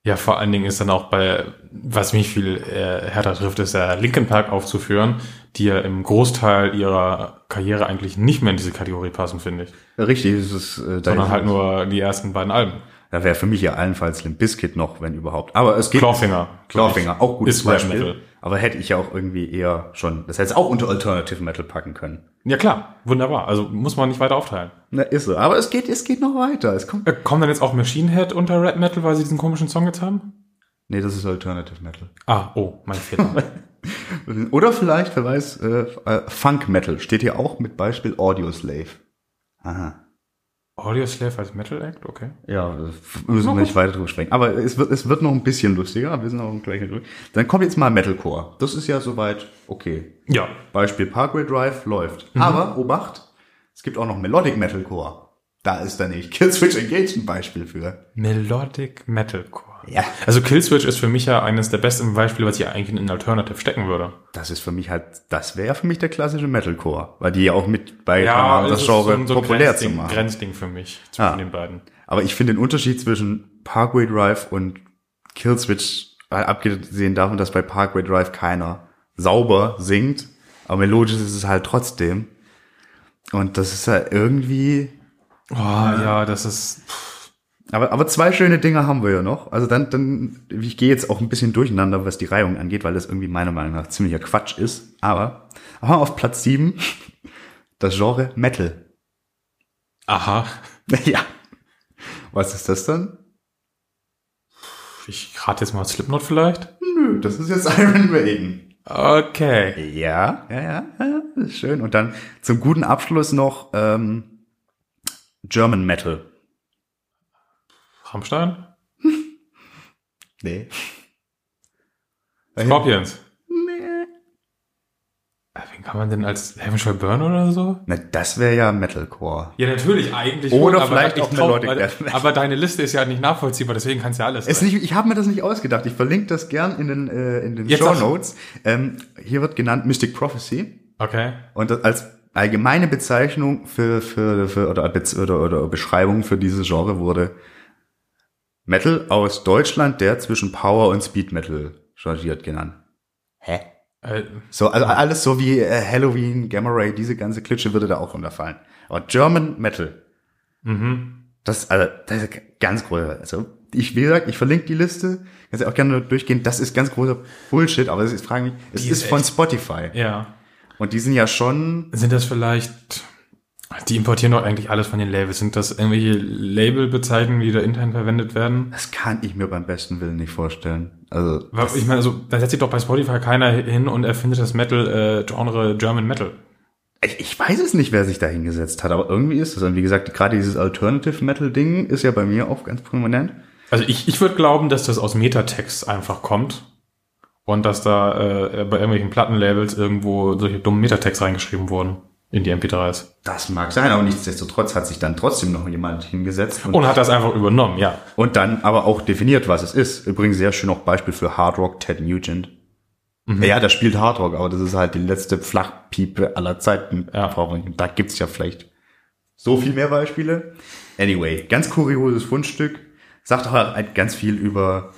Ja, vor allen Dingen ist dann auch bei, was mich viel äh, härter trifft, ist ja Linkin Park aufzuführen, die ja im Großteil ihrer Karriere eigentlich nicht mehr in diese Kategorie passen, finde ich. Richtig, es ist äh, Sondern halt nur die ersten beiden Alben. da wäre für mich ja allenfalls Limp Bizkit noch, wenn überhaupt. Aber es geht Clawfinger. Clawfinger, auch gutes Ist Beispiel. Metal. Aber hätte ich ja auch irgendwie eher schon, das hätte es auch unter Alternative Metal packen können. Ja klar, wunderbar. Also muss man nicht weiter aufteilen. Na, ist so. Aber es geht, es geht noch weiter. Es kommt. Äh, kommt dann jetzt auch Machine Head unter Rap Metal, weil sie diesen komischen Song jetzt haben? Nee, das ist Alternative Metal. Ah, oh, mein Fehler. Oder vielleicht, wer weiß, äh, äh, Funk Metal. Steht hier auch mit Beispiel Audio Slave. Aha. Audio Slave als Metal Act, okay. Ja, müssen wir nicht weiter drüber sprechen. Aber es wird, es wird noch ein bisschen lustiger. Wir sind auch gleich durch. Dann kommt jetzt mal Metalcore. Das ist ja soweit okay. Ja. Beispiel Parkway Drive läuft. Mhm. Aber, Obacht, es gibt auch noch Melodic Metalcore. Da ist da nicht. Killswitch Engage ein Beispiel für. Melodic Metalcore. Ja. Also Killswitch ist für mich ja eines der besten Beispiele, was ich eigentlich in Alternative stecken würde. Das ist für mich halt, das wäre für mich der klassische Metalcore. Weil die ja auch mit bei Ja, das Genre ein populär zu machen. Grenzding für mich zwischen Ah. den beiden. Aber ich finde den Unterschied zwischen Parkway Drive und Killswitch, äh, abgesehen davon, dass bei Parkway Drive keiner sauber singt, aber melodisch ist es halt trotzdem. Und das ist ja irgendwie, Oh, ja, das ist. Aber, aber zwei schöne Dinge haben wir ja noch. Also dann, dann, ich gehe jetzt auch ein bisschen durcheinander, was die Reihung angeht, weil das irgendwie meiner Meinung nach ziemlicher Quatsch ist. Aber, aber auf Platz sieben das Genre Metal. Aha. ja. Was ist das dann? Ich rate jetzt mal Slipknot vielleicht. Nö, das ist jetzt Iron Maiden. Okay. Ja, ja, ja, ja, schön. Und dann zum guten Abschluss noch ähm, German Metal. Rammstein? Nee. Scorpions. Nee. Wen kann man denn als Heaven Shall Burn oder so? Na, das wäre ja Metalcore. Ja, natürlich, eigentlich. Oder schon, vielleicht ich auch trau- Melodic aber, Death aber deine Liste ist ja nicht nachvollziehbar, deswegen kannst du ja alles. Es nicht, ich habe mir das nicht ausgedacht. Ich verlinke das gern in den, äh, in den Jetzt Show Notes. Ähm, hier wird genannt Mystic Prophecy. Okay. Und als allgemeine Bezeichnung für, für, für oder, oder, oder Beschreibung für dieses Genre wurde Metal aus Deutschland, der zwischen Power und Speed Metal changiert genannt. Hä? Äh, So, also alles so wie äh, Halloween, Gamma Ray, diese ganze Klitsche würde da auch runterfallen. Aber German Metal, mhm. das, also, das ist ganz groß. Also, ich, wie gesagt, ich verlinke die Liste. Kannst ja auch gerne durchgehen. Das ist ganz großer Bullshit, aber das ist, frage mich, es ist, ist von echt- Spotify. Ja. Und die sind ja schon, Sind das vielleicht, die importieren doch eigentlich alles von den Labels. Sind das irgendwelche Labelbezeichnungen, die da intern verwendet werden? das kann ich mir beim besten Willen nicht vorstellen. Also, Ich meine, also, da setzt sich doch bei Spotify keiner hin und erfindet das Metal-Genre German Metal. ich, ich weiß es nicht, wer sich da hingesetzt hat, aber irgendwie ist das. Und wie gesagt, gerade dieses Alternative Metal Ding ist ja bei mir auch ganz prominent. Also ich, ich würde glauben, dass das aus Metatext einfach kommt und dass da äh, bei irgendwelchen Plattenlabels irgendwo solche dummen Metatext reingeschrieben wurden in die MP3s. Das mag sein, aber nichtsdestotrotz hat sich dann trotzdem noch jemand hingesetzt und, Und hat das einfach übernommen, ja. und dann aber auch definiert, was es ist. Übrigens sehr schön auch Beispiel für Hard Rock Ted Nugent. Ja, der spielt Hard Rock, aber das ist halt die letzte Flachpiepe aller Zeiten. Ja. Da gibt's ja vielleicht so viel mehr Beispiele. Anyway, ganz kurioses Fundstück. Sagt auch halt ganz viel über.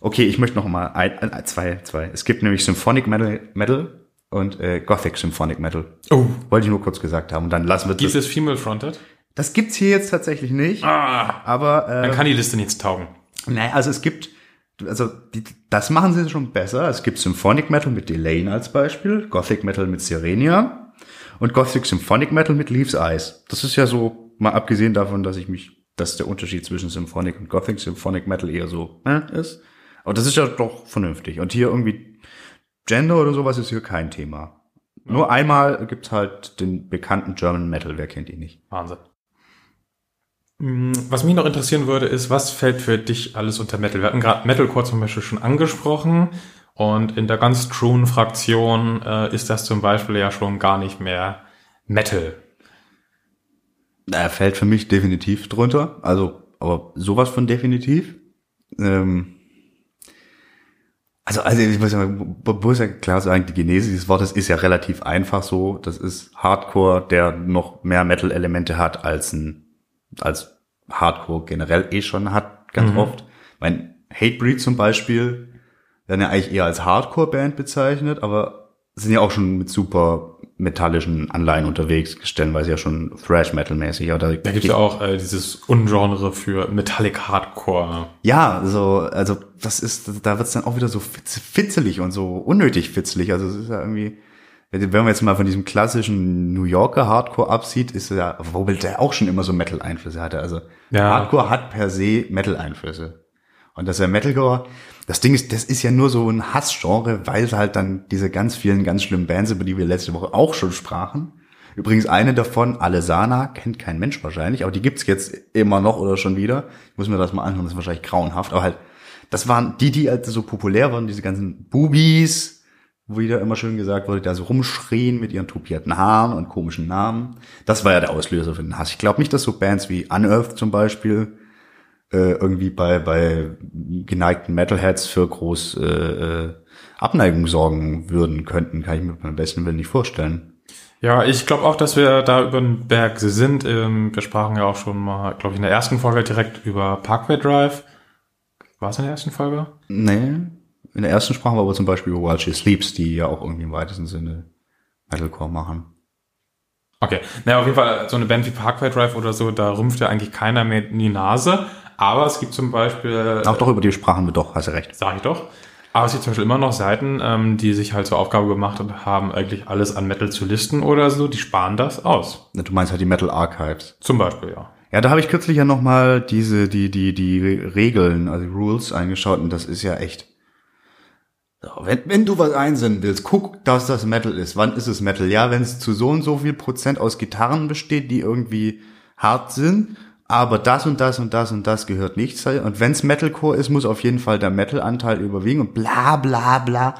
Okay, ich möchte noch mal ein, ein, zwei, zwei. Es gibt nämlich Symphonic Metal, Metal und äh, Gothic Symphonic Metal. Oh. Wollte ich nur kurz gesagt haben. Und dann lassen wir Gibt das. es Female Fronted? Das gibt's hier jetzt tatsächlich nicht. Ah, Aber äh, dann kann die Liste nichts taugen. Naja, also es gibt, also die, das machen sie schon besser. Es gibt Symphonic Metal mit Delane als Beispiel, Gothic Metal mit Sirenia und Gothic Symphonic Metal mit Leaves Eyes. Das ist ja so, mal abgesehen davon, dass ich mich, dass der Unterschied zwischen Symphonic und Gothic Symphonic Metal eher so äh, ist. Aber das ist ja doch vernünftig. Und hier irgendwie Gender oder sowas ist hier kein Thema. Nur einmal gibt's halt den bekannten German Metal, wer kennt ihn nicht? Wahnsinn. Mm, Was mich noch interessieren würde, ist, was fällt für dich alles unter Metal? Wir hatten gerade Metalcore zum Beispiel schon angesprochen und in der ganz truen Fraktion äh, ist das zum Beispiel ja schon gar nicht mehr Metal. Er fällt für mich definitiv drunter. Also, aber sowas von definitiv. Ähm, also, also ich muss ja, muss ja klar sagen, die Genese dieses Wortes ist ja relativ einfach so. Das ist Hardcore, der noch mehr Metal-Elemente hat als ein, als Hardcore generell eh schon hat, ganz Mhm. oft. Mein Hatebreed zum Beispiel werden ja eigentlich eher als Hardcore-Band bezeichnet, aber sind ja auch schon mit super metallischen Anleihen unterwegs, stellenweise ja schon Thrash-Metal-mäßig. Da gibt's ja auch äh, dieses Ungenre für Metallic Hardcore. Ja, so, also das ist, da wird's dann auch wieder so fitz, fitzelig und so unnötig fitzelig. Also es ist ja irgendwie, wenn man jetzt mal von diesem klassischen New Yorker Hardcore absieht, ist ja, wobei der auch schon immer so Metal-Einflüsse hatte. Also Ja. Hardcore hat per se Metal-Einflüsse. Und das ist ja Metalcore, das Ding ist, das ist ja nur so ein Hassgenre, weil es halt dann diese ganz vielen ganz schlimmen Bands, über die wir letzte Woche auch schon sprachen. Übrigens eine davon, Alesana, kennt kein Mensch wahrscheinlich, aber die gibt's jetzt immer noch oder schon wieder. Ich muss mir das mal anhören, das ist wahrscheinlich grauenhaft, aber halt, das waren die, die halt so populär waren, diese ganzen Boobies, wo wieder immer schön gesagt wurde, da so rumschrien mit ihren tupierten Haaren und komischen Namen. Das war ja der Auslöser für den Hass. Ich glaube nicht, dass so Bands wie Unearth zum Beispiel äh, irgendwie bei, bei geneigten Metalheads für groß äh, äh, Abneigung sorgen würden könnten, kann ich mir beim besten Willen nicht vorstellen. Ja, ich glaube auch, dass wir da über den Berg sind. Ähm, wir sprachen ja auch schon mal, glaube ich, in der ersten Folge direkt über Parkway Drive. War es in der ersten Folge? Nee, in der ersten sprachen wir aber zum Beispiel über While She Sleeps, die ja auch irgendwie im weitesten Sinne Metalcore machen. Okay, naja, auf jeden Fall so eine Band wie Parkway Drive oder so, da rümpft ja eigentlich keiner mehr in die Nase. Aber es gibt zum Beispiel, Auch doch über die sprachen wir doch, hast du recht. sag ich doch, aber es gibt zum Beispiel immer noch Seiten, ähm, die sich halt zur Aufgabe gemacht haben, eigentlich alles an Metal zu listen oder so, die sparen das aus. Du meinst halt die Metal Archives. Zum Beispiel, ja. Ja, da habe ich kürzlich ja noch mal diese die die die Regeln, also die Rules eingeschaut und das ist ja echt. So, wenn, wenn du was einsenden willst, guck, dass das Metal ist. Wann ist es Metal? Ja, wenn es zu so und so viel Prozent aus Gitarren besteht, die irgendwie hart sind, aber das und das und das und das gehört nicht. Und wenn es Metalcore ist, muss auf jeden Fall der Metal-Anteil überwiegen und bla bla bla.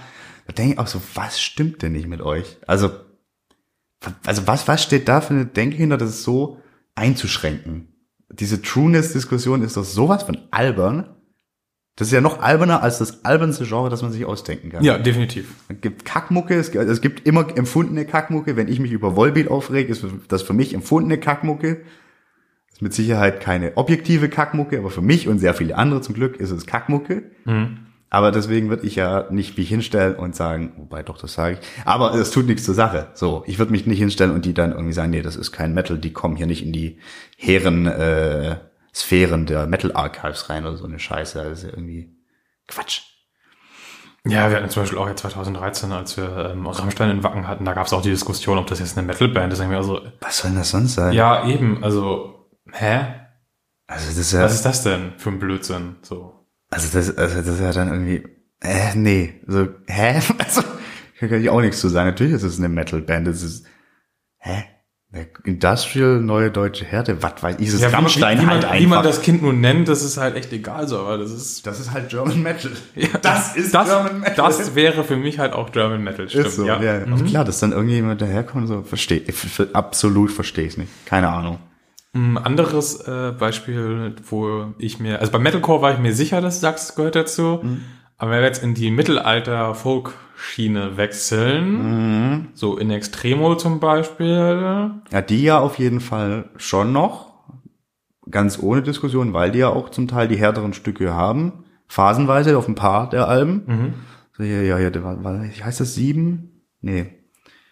Da denke ich auch so, was stimmt denn nicht mit euch? Also, also was, was steht da für eine Denke hinter, das ist so einzuschränken? Diese Trueness-Diskussion ist doch sowas von albern. Das ist ja noch alberner als das albernste Genre, das man sich ausdenken kann. Ja, definitiv. Es gibt Kackmucke, es gibt, es gibt immer empfundene Kackmucke. Wenn ich mich über Volbeat aufrege, ist das für mich empfundene Kackmucke. Ist mit Sicherheit keine objektive Kackmucke, aber für mich und sehr viele andere zum Glück ist es Kackmucke. Aber deswegen würde ich ja nicht mich hinstellen und sagen, wobei doch, das sage ich. Aber es tut nichts zur Sache. So, ich würde mich nicht hinstellen und die dann irgendwie sagen, nee, das ist kein Metal, die kommen hier nicht in die hehren äh, Sphären der Metal Archives rein oder so eine Scheiße. Das ist ja irgendwie Quatsch. Ja, wir hatten zum Beispiel auch jetzt 2013, als wir ähm, Rammstein in Wacken hatten, da gab es auch die Diskussion, ob das jetzt eine Metalband ist. Also, Was soll denn das sonst sein? ja, eben, also, hä? Also das ist ja, Was ist das denn für ein Blödsinn? So. also das, also das ist ja dann irgendwie, äh, nee, so, hä? Also, kann ich auch nichts zu sagen. Natürlich ist es eine Metal-Band. Es ist, hä? Industrial, neue deutsche Härte, was weiß ich, es ist Ja, wie, Rammstein wie, halt man, einfach. wie man das Kind nun nennt, das ist halt echt egal so, aber das ist. das ist halt German Metal. das ist das, German Metal. Das wäre für mich halt auch German Metal, stimmt. ist so, ja. ja. Aber klar, dass dann irgendjemand daherkommt, so, verstehe, absolut verstehe ich nicht. Keine Ahnung. Ein anderes äh, Beispiel, wo ich mir, also bei Metalcore war ich mir sicher, dass Sachs gehört dazu. Mhm. Aber wenn wir jetzt in die Mittelalter-Folk-Schiene wechseln, Mhm. so in Extremo zum Beispiel, Ja, die ja auf jeden Fall schon noch. Ganz ohne Diskussion, weil die ja auch zum Teil die härteren Stücke haben. Phasenweise auf ein paar der Alben. Mhm. So, ja, ja, ja, war, war, heißt das sieben? Nee.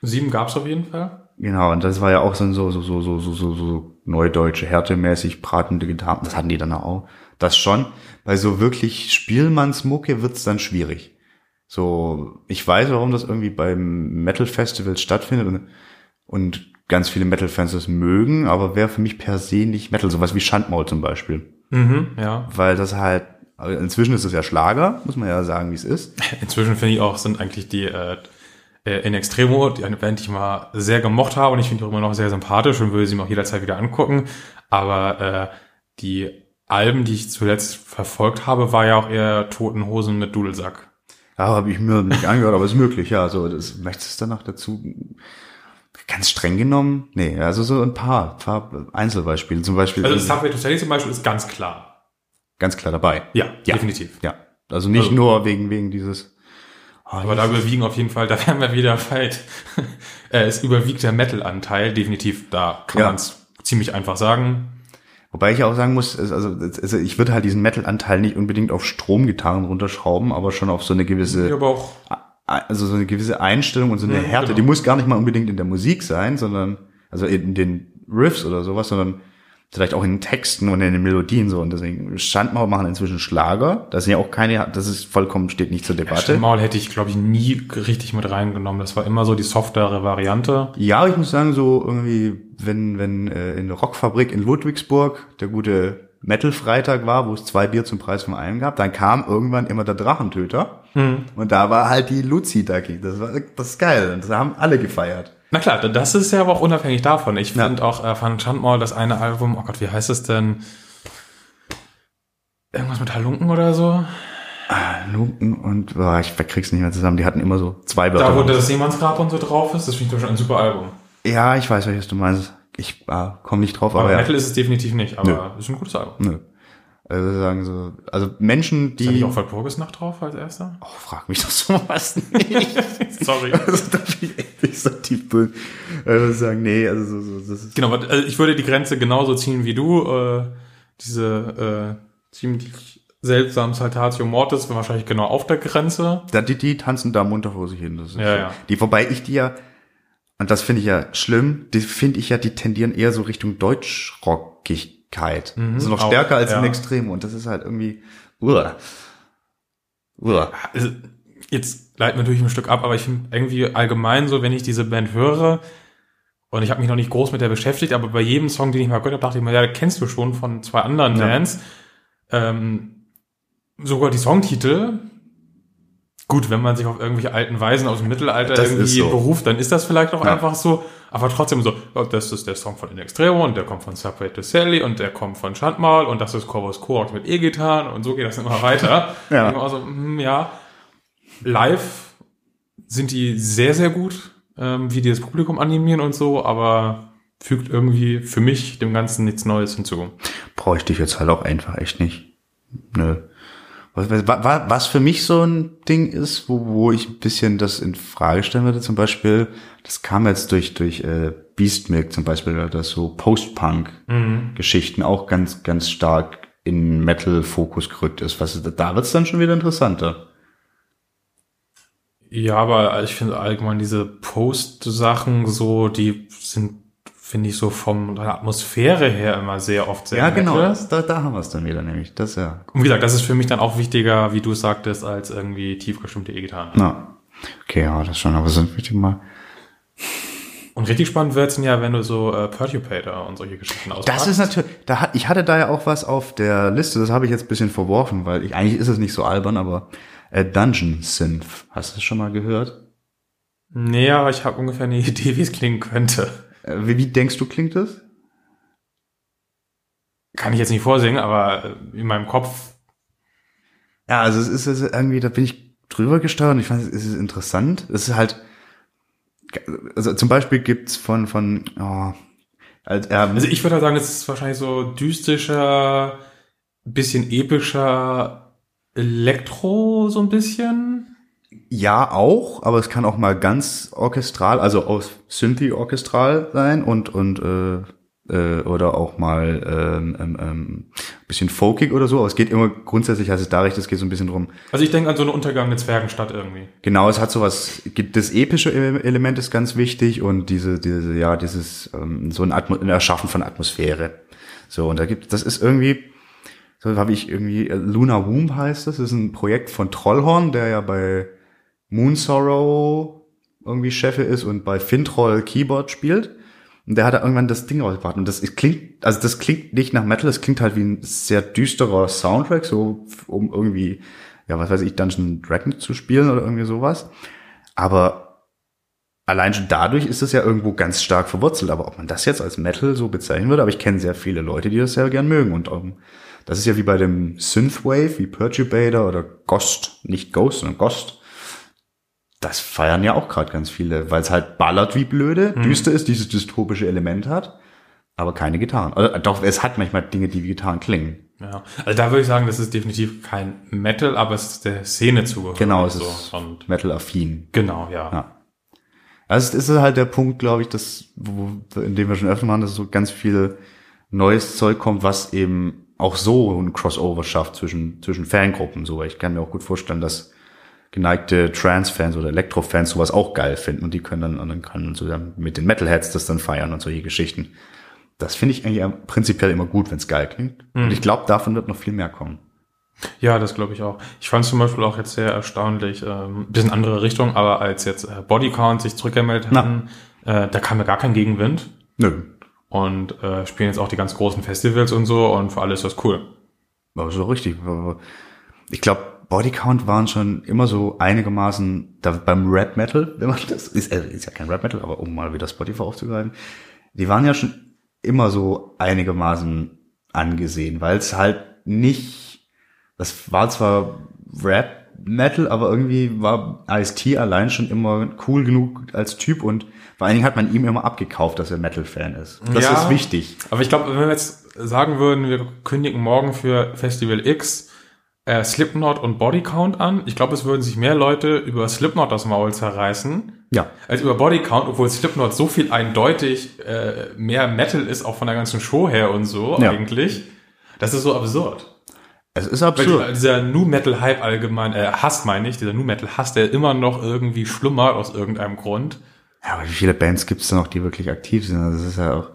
sieben gab's auf jeden Fall. Genau, und das war ja auch so, so, so, so, so, so, so, so neudeutsche, härtemäßig bratende Gitarren. Das hatten die dann auch. Das schon. Bei so wirklich Spielmannsmucke wird's dann schwierig. So, ich weiß, warum das irgendwie beim Metal Festival stattfindet und, und ganz viele Metal-Fans das mögen, aber wäre für mich per se nicht Metal, sowas wie Schandmaul zum Beispiel. Mhm, ja. Weil das halt, also inzwischen ist es ja Schlager, muss man ja sagen, wie es ist. Inzwischen finde ich auch, sind eigentlich die äh, in Extremo, die eine Band, die ich mal sehr gemocht habe und ich finde die auch immer noch sehr sympathisch und würde sie mir auch jederzeit wieder angucken. Aber äh, die Alben, die ich zuletzt verfolgt habe, war ja auch eher Toten Hosen mit Dudelsack. Ja, habe ich mir nicht angehört, aber ist möglich, ja. So, das möchtest du dann noch dazu ganz streng genommen? Nee, also so ein paar, paar Einzelbeispiele. Zum Beispiel Also Subway to Sally zum Beispiel ist ganz klar. ganz klar dabei. Ja, Ja. definitiv. Ja. Also nicht Also- nur wegen, wegen dieses. Oh, Aber da überwiegen auf jeden Fall, da wären wir wieder weit. äh, es überwiegt der Metal-Anteil, definitiv, da kann Ja. man es ziemlich einfach sagen. Wobei ich ja auch sagen muss, also, also ich würde halt diesen Metal-Anteil nicht unbedingt auf Stromgitarren runterschrauben, aber schon auf so eine gewisse Ja, also so eine gewisse Einstellung und so eine Mhm, Härte, genau. die muss gar nicht mal unbedingt in der Musik sein, sondern, also in den Riffs oder sowas, sondern vielleicht auch in den Texten und in den Melodien so. Und deswegen Schandmaul machen inzwischen Schlager. Das sind ja auch keine, das ist vollkommen, steht nicht zur Debatte. Maul hätte ich, glaube ich, nie richtig mit reingenommen. Das war immer so die softere Variante. Ja, ich muss sagen, so irgendwie, wenn, wenn äh, in der Rockfabrik in Ludwigsburg der gute Metal-Freitag war, wo es zwei Bier zum Preis von einem gab, dann kam irgendwann immer der Drachentöter. Und da war halt die Luzi Ducky. Das war das ist geil. Und das haben alle gefeiert. Na klar, das ist ja aber auch unabhängig davon. Ich Ja. finde auch äh, Van Schandmaul, das eine Album, oh Gott, wie heißt es denn? Irgendwas mit Halunken oder so? Lumpen und boah, ich krieg's nicht mehr zusammen. Die hatten immer so zwei Da, wo Wörter. das Seemannsgrab und so drauf ist, das finde ich zum Beispiel ein super Album. ja, ich weiß, welches du meinst. Ich äh, komme nicht drauf, Aber aber ja. Metal ist es definitiv nicht, aber es ist ein gutes Album. Nö. Also sagen so, also Menschen, Ist die. nicht auch Walpurgisnacht drauf als erster? Oh, frag mich doch sowas nicht. Sorry. also da bin ich echt nicht so tief drin. Also sagen, nee, also so, so, das ist. Genau, also ich würde die Grenze genauso ziehen wie du. Äh, diese äh, ziemlich seltsamen Saltatio Mortis sind wahrscheinlich genau auf der Grenze. Da, die, die tanzen da munter vor sich hin. Das ist Ja, so. ja. Die, wobei ich die ja, und das finde ich ja schlimm, die finde ich ja, die tendieren eher so Richtung Deutschrockigkeit. Mhm, also noch auch, stärker als ja. im Extrem. Und das ist halt irgendwie, uah. Uah. Also, jetzt leiten wir natürlich ein Stück ab, aber ich finde irgendwie allgemein so, wenn ich diese Band höre, und ich habe mich noch nicht groß mit der beschäftigt, aber bei jedem Song, den ich mal gehört habe, dachte ich mir, ja, kennst du schon von zwei anderen Ja. Bands. Ähm, sogar die Songtitel. Gut, wenn man sich auf irgendwelche alten Weisen aus dem Mittelalter Das irgendwie so. beruft, dann ist das vielleicht auch Ja. einfach so. Aber trotzdem so, oh, das ist der Song von In Extremo und der kommt von Subway to Sally und der kommt von Schandmal und das ist Corvus Coax mit E-Gitarren und so geht das immer weiter. Ja. Also, hm, ja. Live sind die sehr, sehr gut, ähm, wie die das Publikum animieren und so, aber fügt irgendwie für mich dem Ganzen nichts Neues hinzu. bräuchte ich jetzt halt auch einfach echt nicht. Nö. Was, was, wa- was für mich so ein Ding ist, wo, wo ich ein bisschen das in Frage stellen würde, zum Beispiel, das kam jetzt durch, durch äh, Beastmilk zum Beispiel, dass so Post-Punk-Geschichten auch ganz, ganz stark in Metal-Fokus gerückt ist. Was, da wird's dann schon wieder interessanter. Ja, aber ich finde allgemein diese Post-Sachen so, die sind, finde ich, so vom der Atmosphäre her immer sehr oft sehr Ja, genau, das, da, da haben wir es dann wieder nämlich. Das ja. Und wie gesagt, das ist für mich dann auch wichtiger, wie du es sagtest, als irgendwie tief gestimmte E-Gitarren. Na. Okay, ja, das schon, aber sind wir mal. Und richtig spannend wird's denn ja, wenn du so äh, Perturbator und solche Geschichten auspackst. Das ist natürlich, da hat, ich hatte da ja auch was auf der Liste, das habe ich jetzt ein bisschen verworfen, weil ich, eigentlich ist es nicht so albern, aber äh, Dungeon Synth, hast du das schon mal gehört? Nee, aber ich habe ungefähr eine Idee, wie es klingen könnte. Wie, wie denkst du, klingt das? Kann ich jetzt nicht vorsingen, aber in meinem Kopf Ja, also es ist, ist irgendwie, da bin ich drüber gesteuert und ich fand, es ist interessant. Es ist halt, also zum Beispiel gibt's von, von, oh, als, ähm, Also ich würde halt sagen, es ist wahrscheinlich so dystischer, bisschen epischer Elektro so ein bisschen. Ja, auch, aber es kann auch mal ganz orchestral, also aus Synthi orchestral sein und und äh, äh, oder auch mal ähm, ähm, ähm, bisschen folkig oder so. Aber es geht immer grundsätzlich, heißt es da recht, es geht so ein bisschen drum. Also ich denke an so eine untergangene Zwergenstadt irgendwie. Genau, es hat sowas. gibt Das epische Element ist ganz wichtig und diese diese ja dieses ähm, so ein, Atmo ein Erschaffen von Atmosphäre. So und da gibt das ist irgendwie so habe ich irgendwie Luna Womb heißt das. Das ist ein Projekt von Trollhorn, der ja bei Moon Sorrow irgendwie Chef ist und bei Fintroll Keyboard spielt. Und der hat da irgendwann das Ding rausgebracht. Und das klingt, also das klingt nicht nach Metal, das klingt halt wie ein sehr düsterer Soundtrack, so um irgendwie, ja, was weiß ich, Dungeon Dragon zu spielen oder irgendwie sowas. Aber allein schon dadurch ist es ja irgendwo ganz stark verwurzelt. Aber ob man das jetzt als Metal so bezeichnen würde, aber ich kenne sehr viele Leute, die das sehr gern mögen. Und ähm, das ist ja wie bei dem Synthwave, wie Perturbator oder Ghost, nicht Ghost, sondern Ghost. Das feiern ja auch gerade ganz viele, weil es halt ballert wie blöde, düster ist, dieses dystopische Element hat, aber keine Gitarren. Also, doch, es hat manchmal Dinge, die wie Gitarren klingen. Ja. Also da würde ich sagen, das ist definitiv kein Metal, aber es ist der Szene zugehörig. Genau, es so. ist Und Metal-affin. genau, ja. Ja. Also es ist halt der Punkt, glaube ich, dass, wo, in dem wir schon öfter machen, dass so ganz viel neues Zeug kommt, was eben auch so ein Crossover schafft zwischen, zwischen Fangruppen. So, ich kann mir auch gut vorstellen, dass geneigte Trance-Fans oder Elektro-Fans sowas auch geil finden und die können dann, und dann kann man zusammen mit den Metalheads das dann feiern und solche Geschichten. Das finde ich eigentlich prinzipiell immer gut, wenn es geil klingt. Mhm. Und ich glaube, davon wird noch viel mehr kommen. Ja, das glaube ich auch. Ich fand zum Beispiel auch jetzt sehr erstaunlich, ähm, bisschen andere Richtung, aber als jetzt äh, Bodycount sich zurückgemeldet hatten, äh, da kam ja gar kein Gegenwind Nö. und äh, spielen jetzt auch die ganz großen Festivals und so und für alle ist das cool. Aber so richtig. Ich glaube, Bodycount waren schon immer so einigermaßen da beim Rap Metal, wenn man das ist, äh, ist ja kein Rap Metal, aber um mal wieder Spotify aufzugreifen, die waren ja schon immer so einigermaßen angesehen, weil es halt nicht, das war zwar Rap Metal, aber irgendwie war Ice-T allein schon immer cool genug als Typ und vor allen Dingen hat man ihm immer abgekauft, dass er Metal-Fan ist. Das Ja. ist wichtig. Aber ich glaube, wenn wir jetzt sagen würden, wir kündigen morgen für Festival X äh, Slipknot und Bodycount an, ich glaube, es würden sich mehr Leute über Slipknot das Maul zerreißen, Ja. als über Bodycount, obwohl Slipknot so viel eindeutig äh, mehr Metal ist, auch von der ganzen Show her und so Ja. eigentlich. Das ist so absurd. Es ist Weil absurd. die, dieser Nu Metal Hype allgemein, äh, Hass meine ich, dieser Nu Metal Hass, der immer noch irgendwie schlummert aus irgendeinem Grund. Ja, aber wie viele Bands gibt es da noch, die wirklich aktiv sind? Also Das ist ja auch,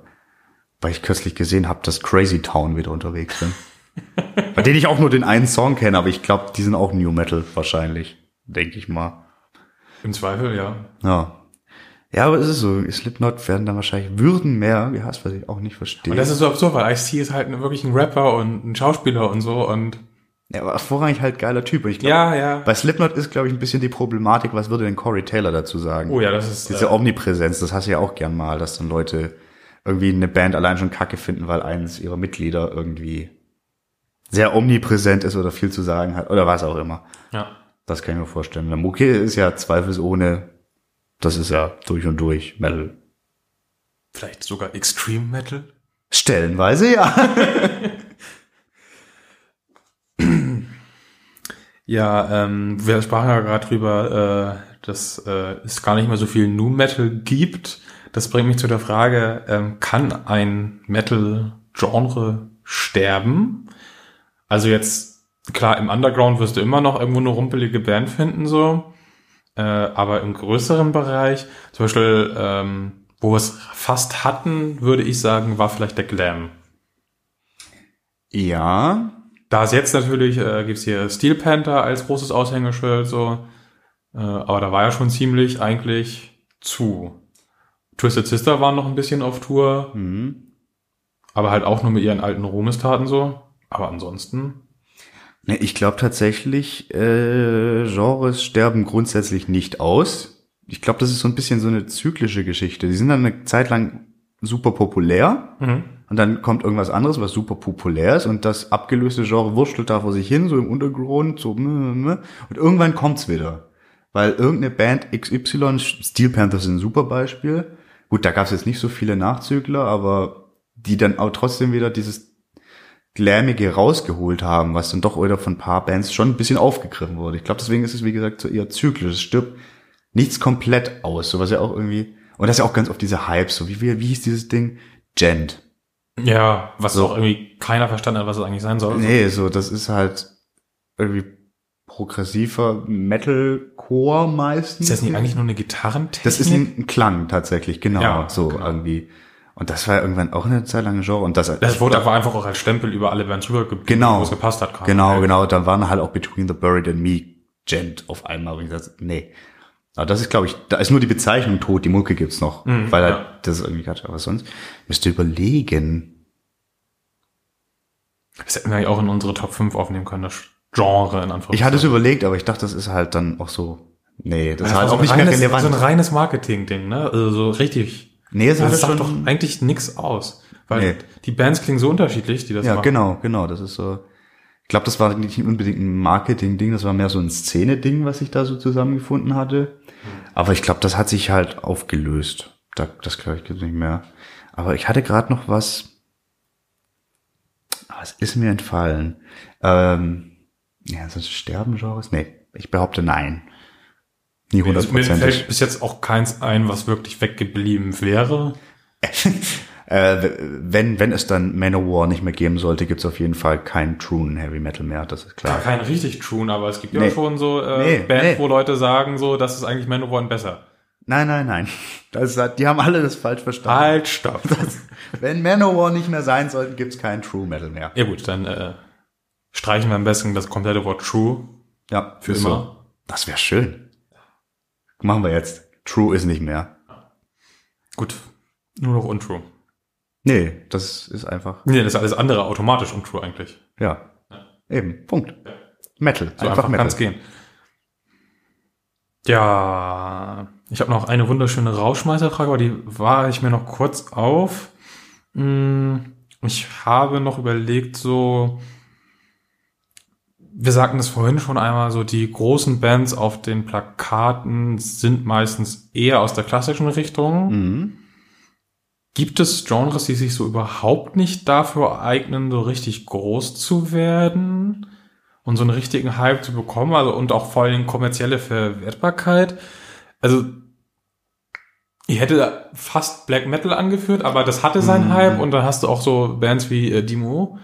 weil ich kürzlich gesehen habe, dass Crazy Town wieder unterwegs sind. Bei denen ich auch nur den einen Song kenne, aber ich glaube, die sind auch New Metal wahrscheinlich, denke ich mal. Im Zweifel, ja. Ja. Ja, aber es ist so, Slipknot werden dann wahrscheinlich, würden mehr, wie heißt, was ich auch nicht verstehe. Und das ist so absurd, weil Ice-T ist halt wirklich ein Rapper und ein Schauspieler und so und ja, aber vorrangig halt geiler Typ. Und ich glaub, ja, ja. Bei Slipknot ist, glaube ich, ein bisschen die Problematik, was würde denn Corey Taylor dazu sagen? Oh ja, das ist Diese äh, Omnipräsenz, das hast du ja auch gern mal, dass dann Leute irgendwie eine Band allein schon kacke finden, weil eines ihrer Mitglieder irgendwie sehr omnipräsent ist oder viel zu sagen hat oder was auch immer. ja. Das kann ich mir vorstellen. Der Mucke ist ja zweifelsohne, das ist ja durch und durch Metal. Vielleicht sogar Extreme Metal. Stellenweise ja. Ja, ähm, wir sprachen ja gerade drüber, äh, dass äh, es gar nicht mehr so viel Nu Metal gibt. Das bringt mich zu der Frage, ähm, kann ein Metal-Genre sterben? Also jetzt, klar, im Underground wirst du immer noch irgendwo eine rumpelige Band finden, so. Äh, aber im größeren Bereich, zum Beispiel, ähm, wo wir es fast hatten, würde ich sagen, war vielleicht der Glam. ja. Da ist jetzt natürlich, äh, gibt's hier Steel Panther als großes Aushängeschild, so. Äh, aber da war ja schon ziemlich eigentlich zu. Twisted Sister waren noch ein bisschen auf Tour, Mhm. aber halt auch nur mit ihren alten Ruhmestaten so. Aber ansonsten. Ne, Ich glaube tatsächlich, äh, Genres sterben grundsätzlich nicht aus. Ich glaube, das ist so ein bisschen so eine zyklische Geschichte. Die sind dann eine Zeit lang super populär Mhm. und dann kommt irgendwas anderes, was super populär ist und das abgelöste Genre wurschtelt da vor sich hin, so im Untergrund, so und irgendwann kommt's wieder. Weil irgendeine Band XY, Steel Panthers ist ein super Beispiel. Gut, da gab's jetzt nicht so viele Nachzügler, aber die dann auch trotzdem wieder dieses Glamige rausgeholt haben, was dann doch wieder von ein paar Bands schon ein bisschen aufgegriffen wurde. Ich glaube, deswegen ist es, wie gesagt, so eher zyklisch. Es stirbt nichts komplett aus, so was ja auch irgendwie, und das ist ja auch ganz oft diese Hypes, so wie, wie, wie hieß dieses Ding? Gent. Ja, was So. auch irgendwie keiner verstanden hat, was es eigentlich sein soll. Nee, so, das ist halt irgendwie progressiver Metalcore meistens. Ist das nicht eigentlich nur eine Gitarrentechnik? Das ist ein, ein Klang tatsächlich, genau, Ja, so genau. irgendwie. Und das war irgendwann auch eine Zeit lang ein Genre und das, das wurde aber einfach auch als Stempel über alle Bands rüber Genau. wo es gepasst hat. kam. Genau, genau. Dann waren halt auch Between the Buried and Me Gent auf einmal. Und ich gesagt, nee. Aber das ist, glaube ich, da ist nur die Bezeichnung tot, die Mucke gibt's noch. Mhm, weil halt ja. das ist irgendwie gerade, aber sonst müsst ihr überlegen. Das hätten wir eigentlich auch in unsere Top 5 aufnehmen können, das Genre in Anführungszeichen. Ich hatte es überlegt, aber ich dachte, das ist halt dann auch so, nee, das ist war halt auch nicht mehr reines, relevant. So ein reines Marketing-Ding, ne? Also so richtig. Nee, es Das sagt doch eigentlich nix aus. Weil Nee. die Bands klingen so unterschiedlich, die das ja, machen. genau, genau, das ist so. Ich glaube, das war nicht unbedingt ein Marketing-Ding, das war mehr so ein Szene-Ding, was ich da so zusammengefunden hatte. Aber ich glaube, das hat sich halt aufgelöst. Da, das glaube ich gibt's nicht mehr. Aber ich hatte gerade noch was. Ah, Es ist mir entfallen. Ähm, ja, das Sterben-Genres? Nee, ich behaupte nein. Nie Mir, mir hundertprozentig. fällt bis jetzt auch keins ein, was wirklich weggeblieben wäre. Äh, wenn, wenn es dann Manowar nicht mehr geben sollte, gibt's auf jeden Fall keinen truen Heavy Metal mehr, das ist klar. Kein richtig True, aber es gibt Nee. ja schon so äh, Nee, Bands, nee. wo Leute sagen, so, das ist eigentlich Manowar besser. Nein, nein, nein. Das, ist- die haben alle das falsch verstanden. Halt, stopp. Wenn Manowar nicht mehr sein sollten, gibt's keinen True Metal mehr. ja gut, dann äh, streichen wir am besten das komplette Wort True. Ja, Für immer. So. Das wäre schön. Machen wir jetzt. True ist nicht mehr. Gut, nur noch Untrue. Nee, das ist einfach. Nee, das ist alles andere automatisch Untrue eigentlich. Ja. Eben. Punkt. Metal. So einfach, einfach, Metal. kann es gehen. Ja, ich habe noch eine wunderschöne Rauschmeißerfrage, aber die war ich mir noch kurz auf. Hm, Ich habe noch überlegt, so, wir sagten das vorhin schon einmal, so die großen Bands auf den Plakaten sind meistens eher aus der klassischen Richtung. Mhm. Gibt es Genres, die sich so überhaupt nicht dafür eignen, so richtig groß zu werden und so einen richtigen Hype zu bekommen, also und auch vor allem kommerzielle Verwertbarkeit? Also ich hätte fast Black Metal angeführt, aber das hatte seinen Mhm. Hype und dann hast du auch so Bands wie äh, Dimo,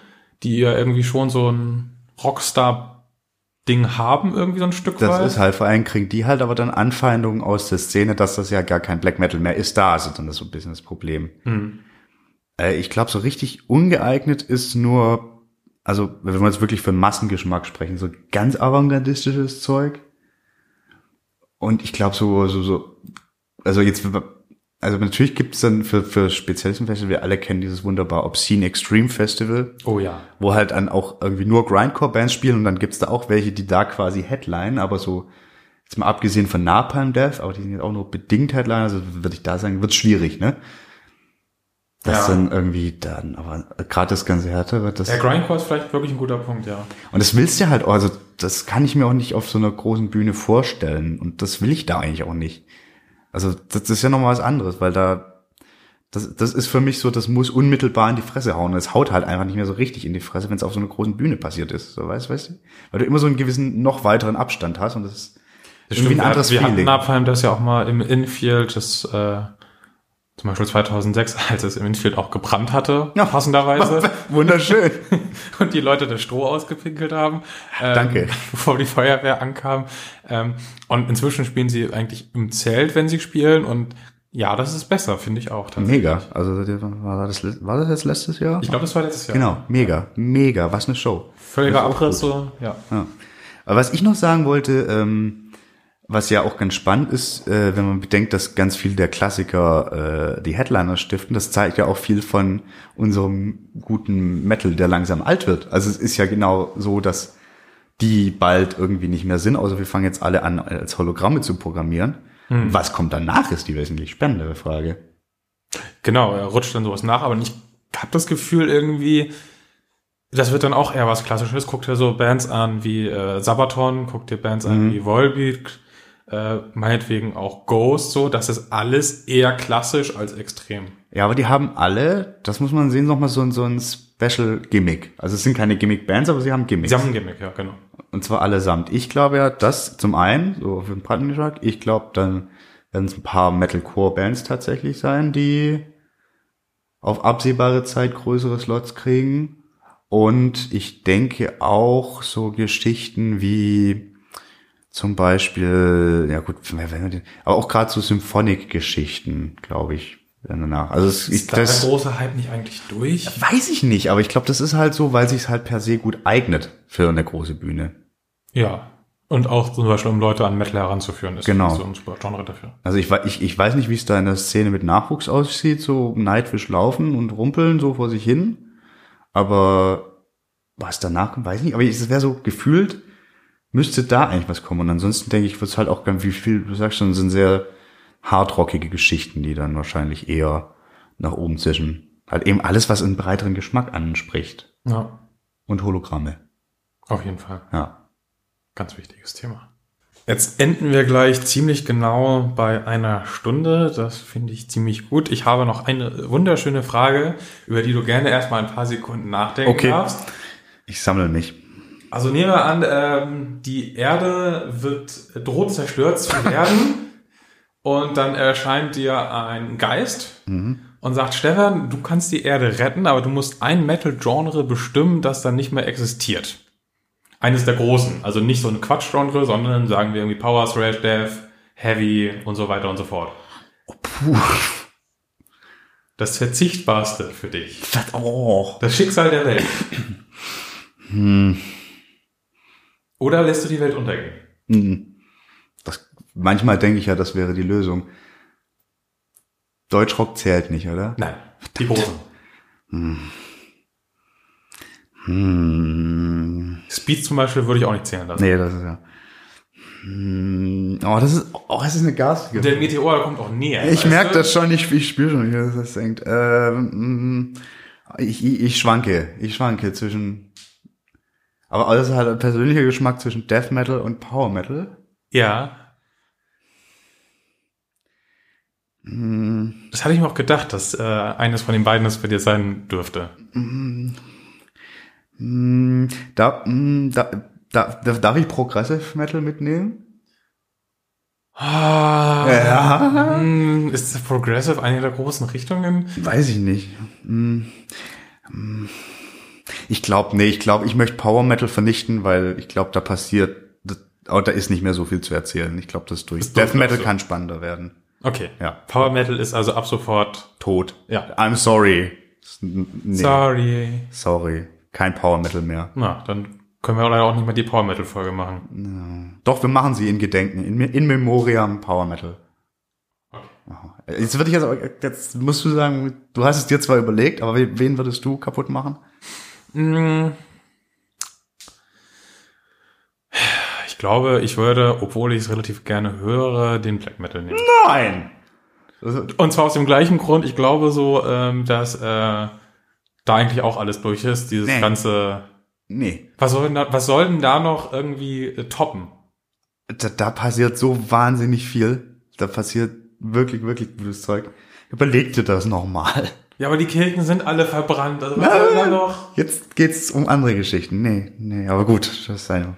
die ja irgendwie schon so ein Rockstar-Ding haben, irgendwie so ein Stück Das weit. ist halt, vor allem kriegen die halt aber dann Anfeindungen aus der Szene, dass das ja gar kein Black Metal mehr ist. Da ist dann das so ein bisschen das Problem. Hm. Äh, ich glaube, so richtig ungeeignet ist nur, also wenn wir jetzt wirklich für Massengeschmack sprechen, so ganz avantgardistisches Zeug. Und ich glaube so, so, so, also jetzt, also natürlich gibt es dann für, für Spezialistenfestival, wir alle kennen dieses wunderbar Obscene Extreme Festival, Oh ja. wo halt dann auch irgendwie nur Grindcore-Bands spielen und dann gibt's da auch welche, die da quasi Headline, aber so, jetzt mal abgesehen von Napalm Death, aber die sind jetzt auch nur bedingt Headline, also würde ich da sagen, wird schwierig, ne? Das Ja. dann irgendwie dann, aber gerade das ganze Härtere, das, Der Grindcore ist vielleicht wirklich ein guter Punkt, ja. und das willst du ja halt auch, also das kann ich mir auch nicht auf so einer großen Bühne vorstellen und das will ich da eigentlich auch nicht. Also das ist ja nochmal was anderes, weil da, das, das ist für mich so, das muss unmittelbar in die Fresse hauen. Es haut halt einfach nicht mehr so richtig in die Fresse, wenn es auf so einer großen Bühne passiert ist. So, weißt, weißt du? Weil du immer so einen gewissen, noch weiteren Abstand hast und das ist irgendwie ein wir- anderes wir hatten Feeling. Napalm das ja auch mal im Infield, das äh, zum Beispiel 2006, als es im Infield auch gebrannt hatte, Ja. passenderweise, Wunderschön. und die Leute das Stroh ausgepinkelt haben, ähm, Danke. bevor die Feuerwehr ankam. Ähm, und inzwischen spielen sie eigentlich im Zelt, wenn sie spielen, und ja, das ist besser, finde ich auch. Mega. Also war das, war das jetzt letztes Jahr? Ich glaube, das war letztes Jahr. Genau, mega, mega. Was eine Show. Völliger Abriss, so, ja. Ja. Aber was ich noch sagen wollte, ähm, was ja auch ganz spannend ist, äh, wenn man bedenkt, dass ganz viel der Klassiker äh, die Headliner stiften, das zeigt ja auch viel von unserem guten Metal, der langsam alt wird. Also es ist ja genau so, dass die bald irgendwie nicht mehr sind, außer wir fangen jetzt alle an, als Hologramme zu programmieren. Was kommt danach, ist die wesentlich spannendere Frage. Genau, er rutscht dann sowas nach, aber ich habe das Gefühl irgendwie, das wird dann auch eher was Klassisches. Guck dir so Bands an wie äh, Sabaton, guck dir Bands Mhm. an wie Volbeat, äh, meinetwegen auch Ghost, so, das ist alles eher klassisch als extrem. Ja, aber die haben alle, das muss man sehen, nochmal so, ein- so ein Special Gimmick. Also es sind keine Gimmick-Bands, aber sie haben Gimmicks. Sie haben ein Gimmick, ja, genau. Und zwar allesamt. Ich glaube ja, das zum einen, so für den Plattengeschmack, ich glaube, dann werden es ein paar Metalcore-Bands tatsächlich sein, die auf absehbare Zeit größere Slots kriegen. Und ich denke auch so Geschichten wie zum Beispiel, ja gut, aber auch gerade so Symphonic-Geschichten, glaube ich, danach. Also es, ich, Ist da das, der große Hype nicht eigentlich durch? Weiß ich nicht, aber ich glaube, das ist halt so, weil sich halt per se gut eignet für eine große Bühne. Ja. Und auch zum Beispiel, um Leute an Metal heranzuführen, ist Genau. so ein super Genre dafür. Also ich, ich, ich weiß nicht, wie es da in der Szene mit Nachwuchs aussieht, so Nightwish laufen und rumpeln so vor sich hin. Aber was danach kommt, weiß ich nicht. Aber es wäre so gefühlt, müsste da eigentlich was kommen. Und ansonsten denke ich, wird es halt auch, ganz- wie viel, du sagst schon, sind sehr hardrockige Geschichten, die dann wahrscheinlich eher nach oben zischen. Halt eben alles, was einen breiteren Geschmack anspricht. Ja, Und Hologramme. auf jeden Fall. Ja. Ganz wichtiges Thema. Jetzt enden wir gleich ziemlich genau bei einer Stunde. Das finde ich ziemlich gut. Ich habe noch eine wunderschöne Frage, über die du gerne erstmal ein paar Sekunden nachdenken Okay. darfst. Ich sammle mich. Also nehmen wir an, ähm, die Erde wird droht zerstört zu werden und dann erscheint dir ein Geist und sagt, Stefan, du kannst die Erde retten, aber du musst ein Metal-Genre bestimmen, das dann nicht mehr existiert. Eines der großen, also nicht so ein Quatsch-Genre, sondern sagen wir irgendwie Power, Thrash, Death, Heavy und so weiter und so fort. Puh. Das Verzichtbarste für dich. Das, oh. Das Schicksal der Welt. Hm. Oder lässt du die Welt untergehen? Hm. Das, manchmal denke ich ja, das wäre die Lösung. Deutschrock zählt nicht, oder? Nein, die großen. Hm. Speed zum Beispiel würde ich auch nicht zählen lassen. Nee, das ist ja. Hm. Oh, das ist, oh, das ist eine garstige. Der Meteor kommt auch näher. Ich merke das schon, ich, ich spüre schon, wie das das denkt. Ähm, ich, ich, ich schwanke, ich schwanke zwischen. Aber das ist halt ein persönlicher Geschmack zwischen Death Metal und Power Metal. Ja. Das hatte ich mir auch gedacht, dass äh, eines von den beiden es bei dir sein dürfte. Hm, da, hm, da, da, da, darf ich Progressive Metal mitnehmen? Ah, Ja. hm, Ist Progressive eine der großen Richtungen? Weiß ich nicht. Ich glaube, nee, ich glaube, ich möchte Power Metal vernichten, weil ich glaube, da passiert, das, oh, da ist nicht mehr so viel zu erzählen. Ich glaube, das ist durch. Ist Death Metal glaubst du? kann spannender werden. Okay. Ja. Power Metal ist also ab sofort. Tot. Ja. I'm sorry. Nee, Sorry. sorry. Kein Power Metal mehr. Na, dann können wir leider auch nicht mehr die Power Metal Folge machen. Doch, wir machen sie in Gedenken, in, in Memoriam Power Metal. Okay. Jetzt würde ich jetzt, aber- jetzt musst du sagen, du hast es dir zwar überlegt, aber wen würdest du kaputt machen? Mm. Ich glaube, ich würde, obwohl ich es relativ gerne höre, den Black Metal nehmen. Nein! Und zwar aus dem gleichen Grund, ich glaube so, ähm, dass äh, da eigentlich auch alles durch ist. Dieses Nee. ganze. nee. Was soll denn da, was soll denn da noch irgendwie äh, toppen? Da, da passiert so wahnsinnig viel. Da passiert wirklich, wirklich gutes Zeug. Überleg dir das nochmal. Ja, aber die Kirchen sind alle verbrannt. Also was soll da noch? Jetzt geht's um andere Geschichten. Nee, nee, aber gut, das ist eine.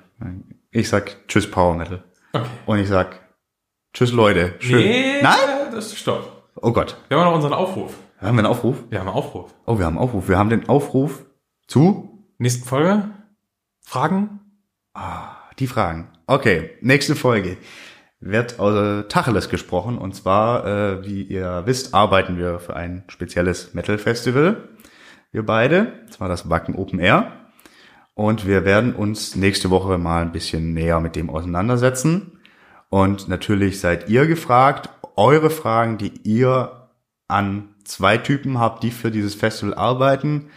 Ich sag Tschüss Power Metal. Okay. Und ich sag Tschüss Leute. Schön. Nee, Nein? das stopp. Oh Gott. Wir haben noch unseren Aufruf. Haben wir einen Aufruf? Wir haben einen Aufruf. Oh, wir haben einen Aufruf. Wir haben den Aufruf zu Nächste Folge? Fragen? die Fragen. Okay, nächste Folge wird aus Tacheles gesprochen. Und zwar, äh, wie ihr wisst, arbeiten wir für ein spezielles Metal-Festival. Wir beide. Und zwar das Wacken Open Air. Und wir werden uns nächste Woche mal ein bisschen näher mit dem auseinandersetzen. Und natürlich seid ihr gefragt, eure Fragen, die ihr an zwei Typen habt, die für dieses Festival arbeiten,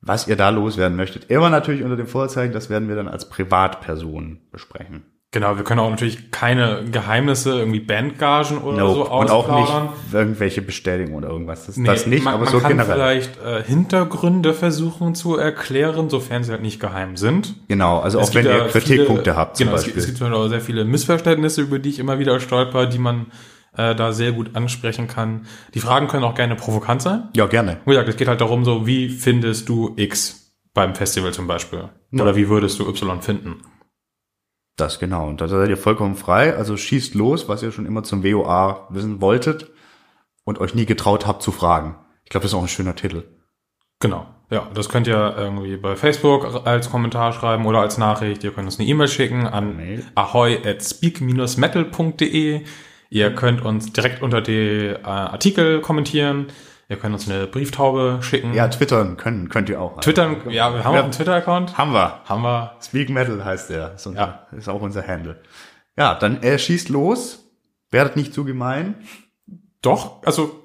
was ihr da loswerden möchtet. Immer natürlich unter dem Vorzeichen, das werden wir dann als Privatperson besprechen. Genau, wir können auch natürlich keine Geheimnisse, irgendwie Bandgagen oder so Und auch ausplaudern. nicht irgendwelche Bestätigungen oder irgendwas. Das, Nee, das nicht, man, aber man so kann generell. vielleicht äh, Hintergründe versuchen zu erklären, sofern sie halt nicht geheim sind. Genau, also Es auch wenn gibt ihr ja Kritikpunkte viele, habt zum genau, es gibt- Beispiel. Es gibt zum Beispiel auch sehr viele Missverständnisse, über die ich immer wieder stolper, die man äh, da sehr gut ansprechen kann. Die Fragen können auch gerne provokant sein. ja, gerne. Wie gesagt, es geht halt darum, so wie findest du X beim Festival zum Beispiel? Oder wie würdest du Y finden? Das genau. Und da seid ihr vollkommen frei. Also schießt los, was ihr schon immer zum WOA wissen wolltet und euch nie getraut habt zu fragen. Ich glaube, das ist auch ein schöner Titel. Genau. Ja, das könnt ihr irgendwie bei Facebook als Kommentar schreiben oder als Nachricht. Ihr könnt uns eine E-Mail schicken an Mail. ahoy at speak-metal.de. Ihr könnt uns direkt unter die äh, Artikel kommentieren. Ihr könnt uns eine Brieftaube schicken. Ja, twittern können, könnt ihr auch. Twittern, ja, wir haben auch einen Twitter-Account. Haben wir. Haben wir. Speak Metal heißt der. Ist, unser, Ja. ist auch unser Handle. Ja, dann äh, schießt los. Werdet nicht zu gemein. Doch, also,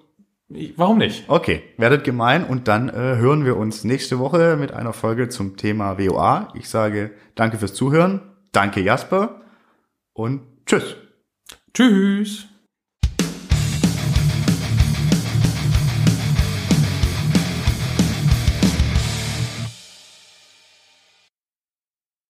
warum nicht? Okay, werdet gemein und dann äh, hören wir uns nächste Woche mit einer Folge zum Thema WOA. Ich sage danke fürs Zuhören, danke Jasper und tschüss. Tschüss.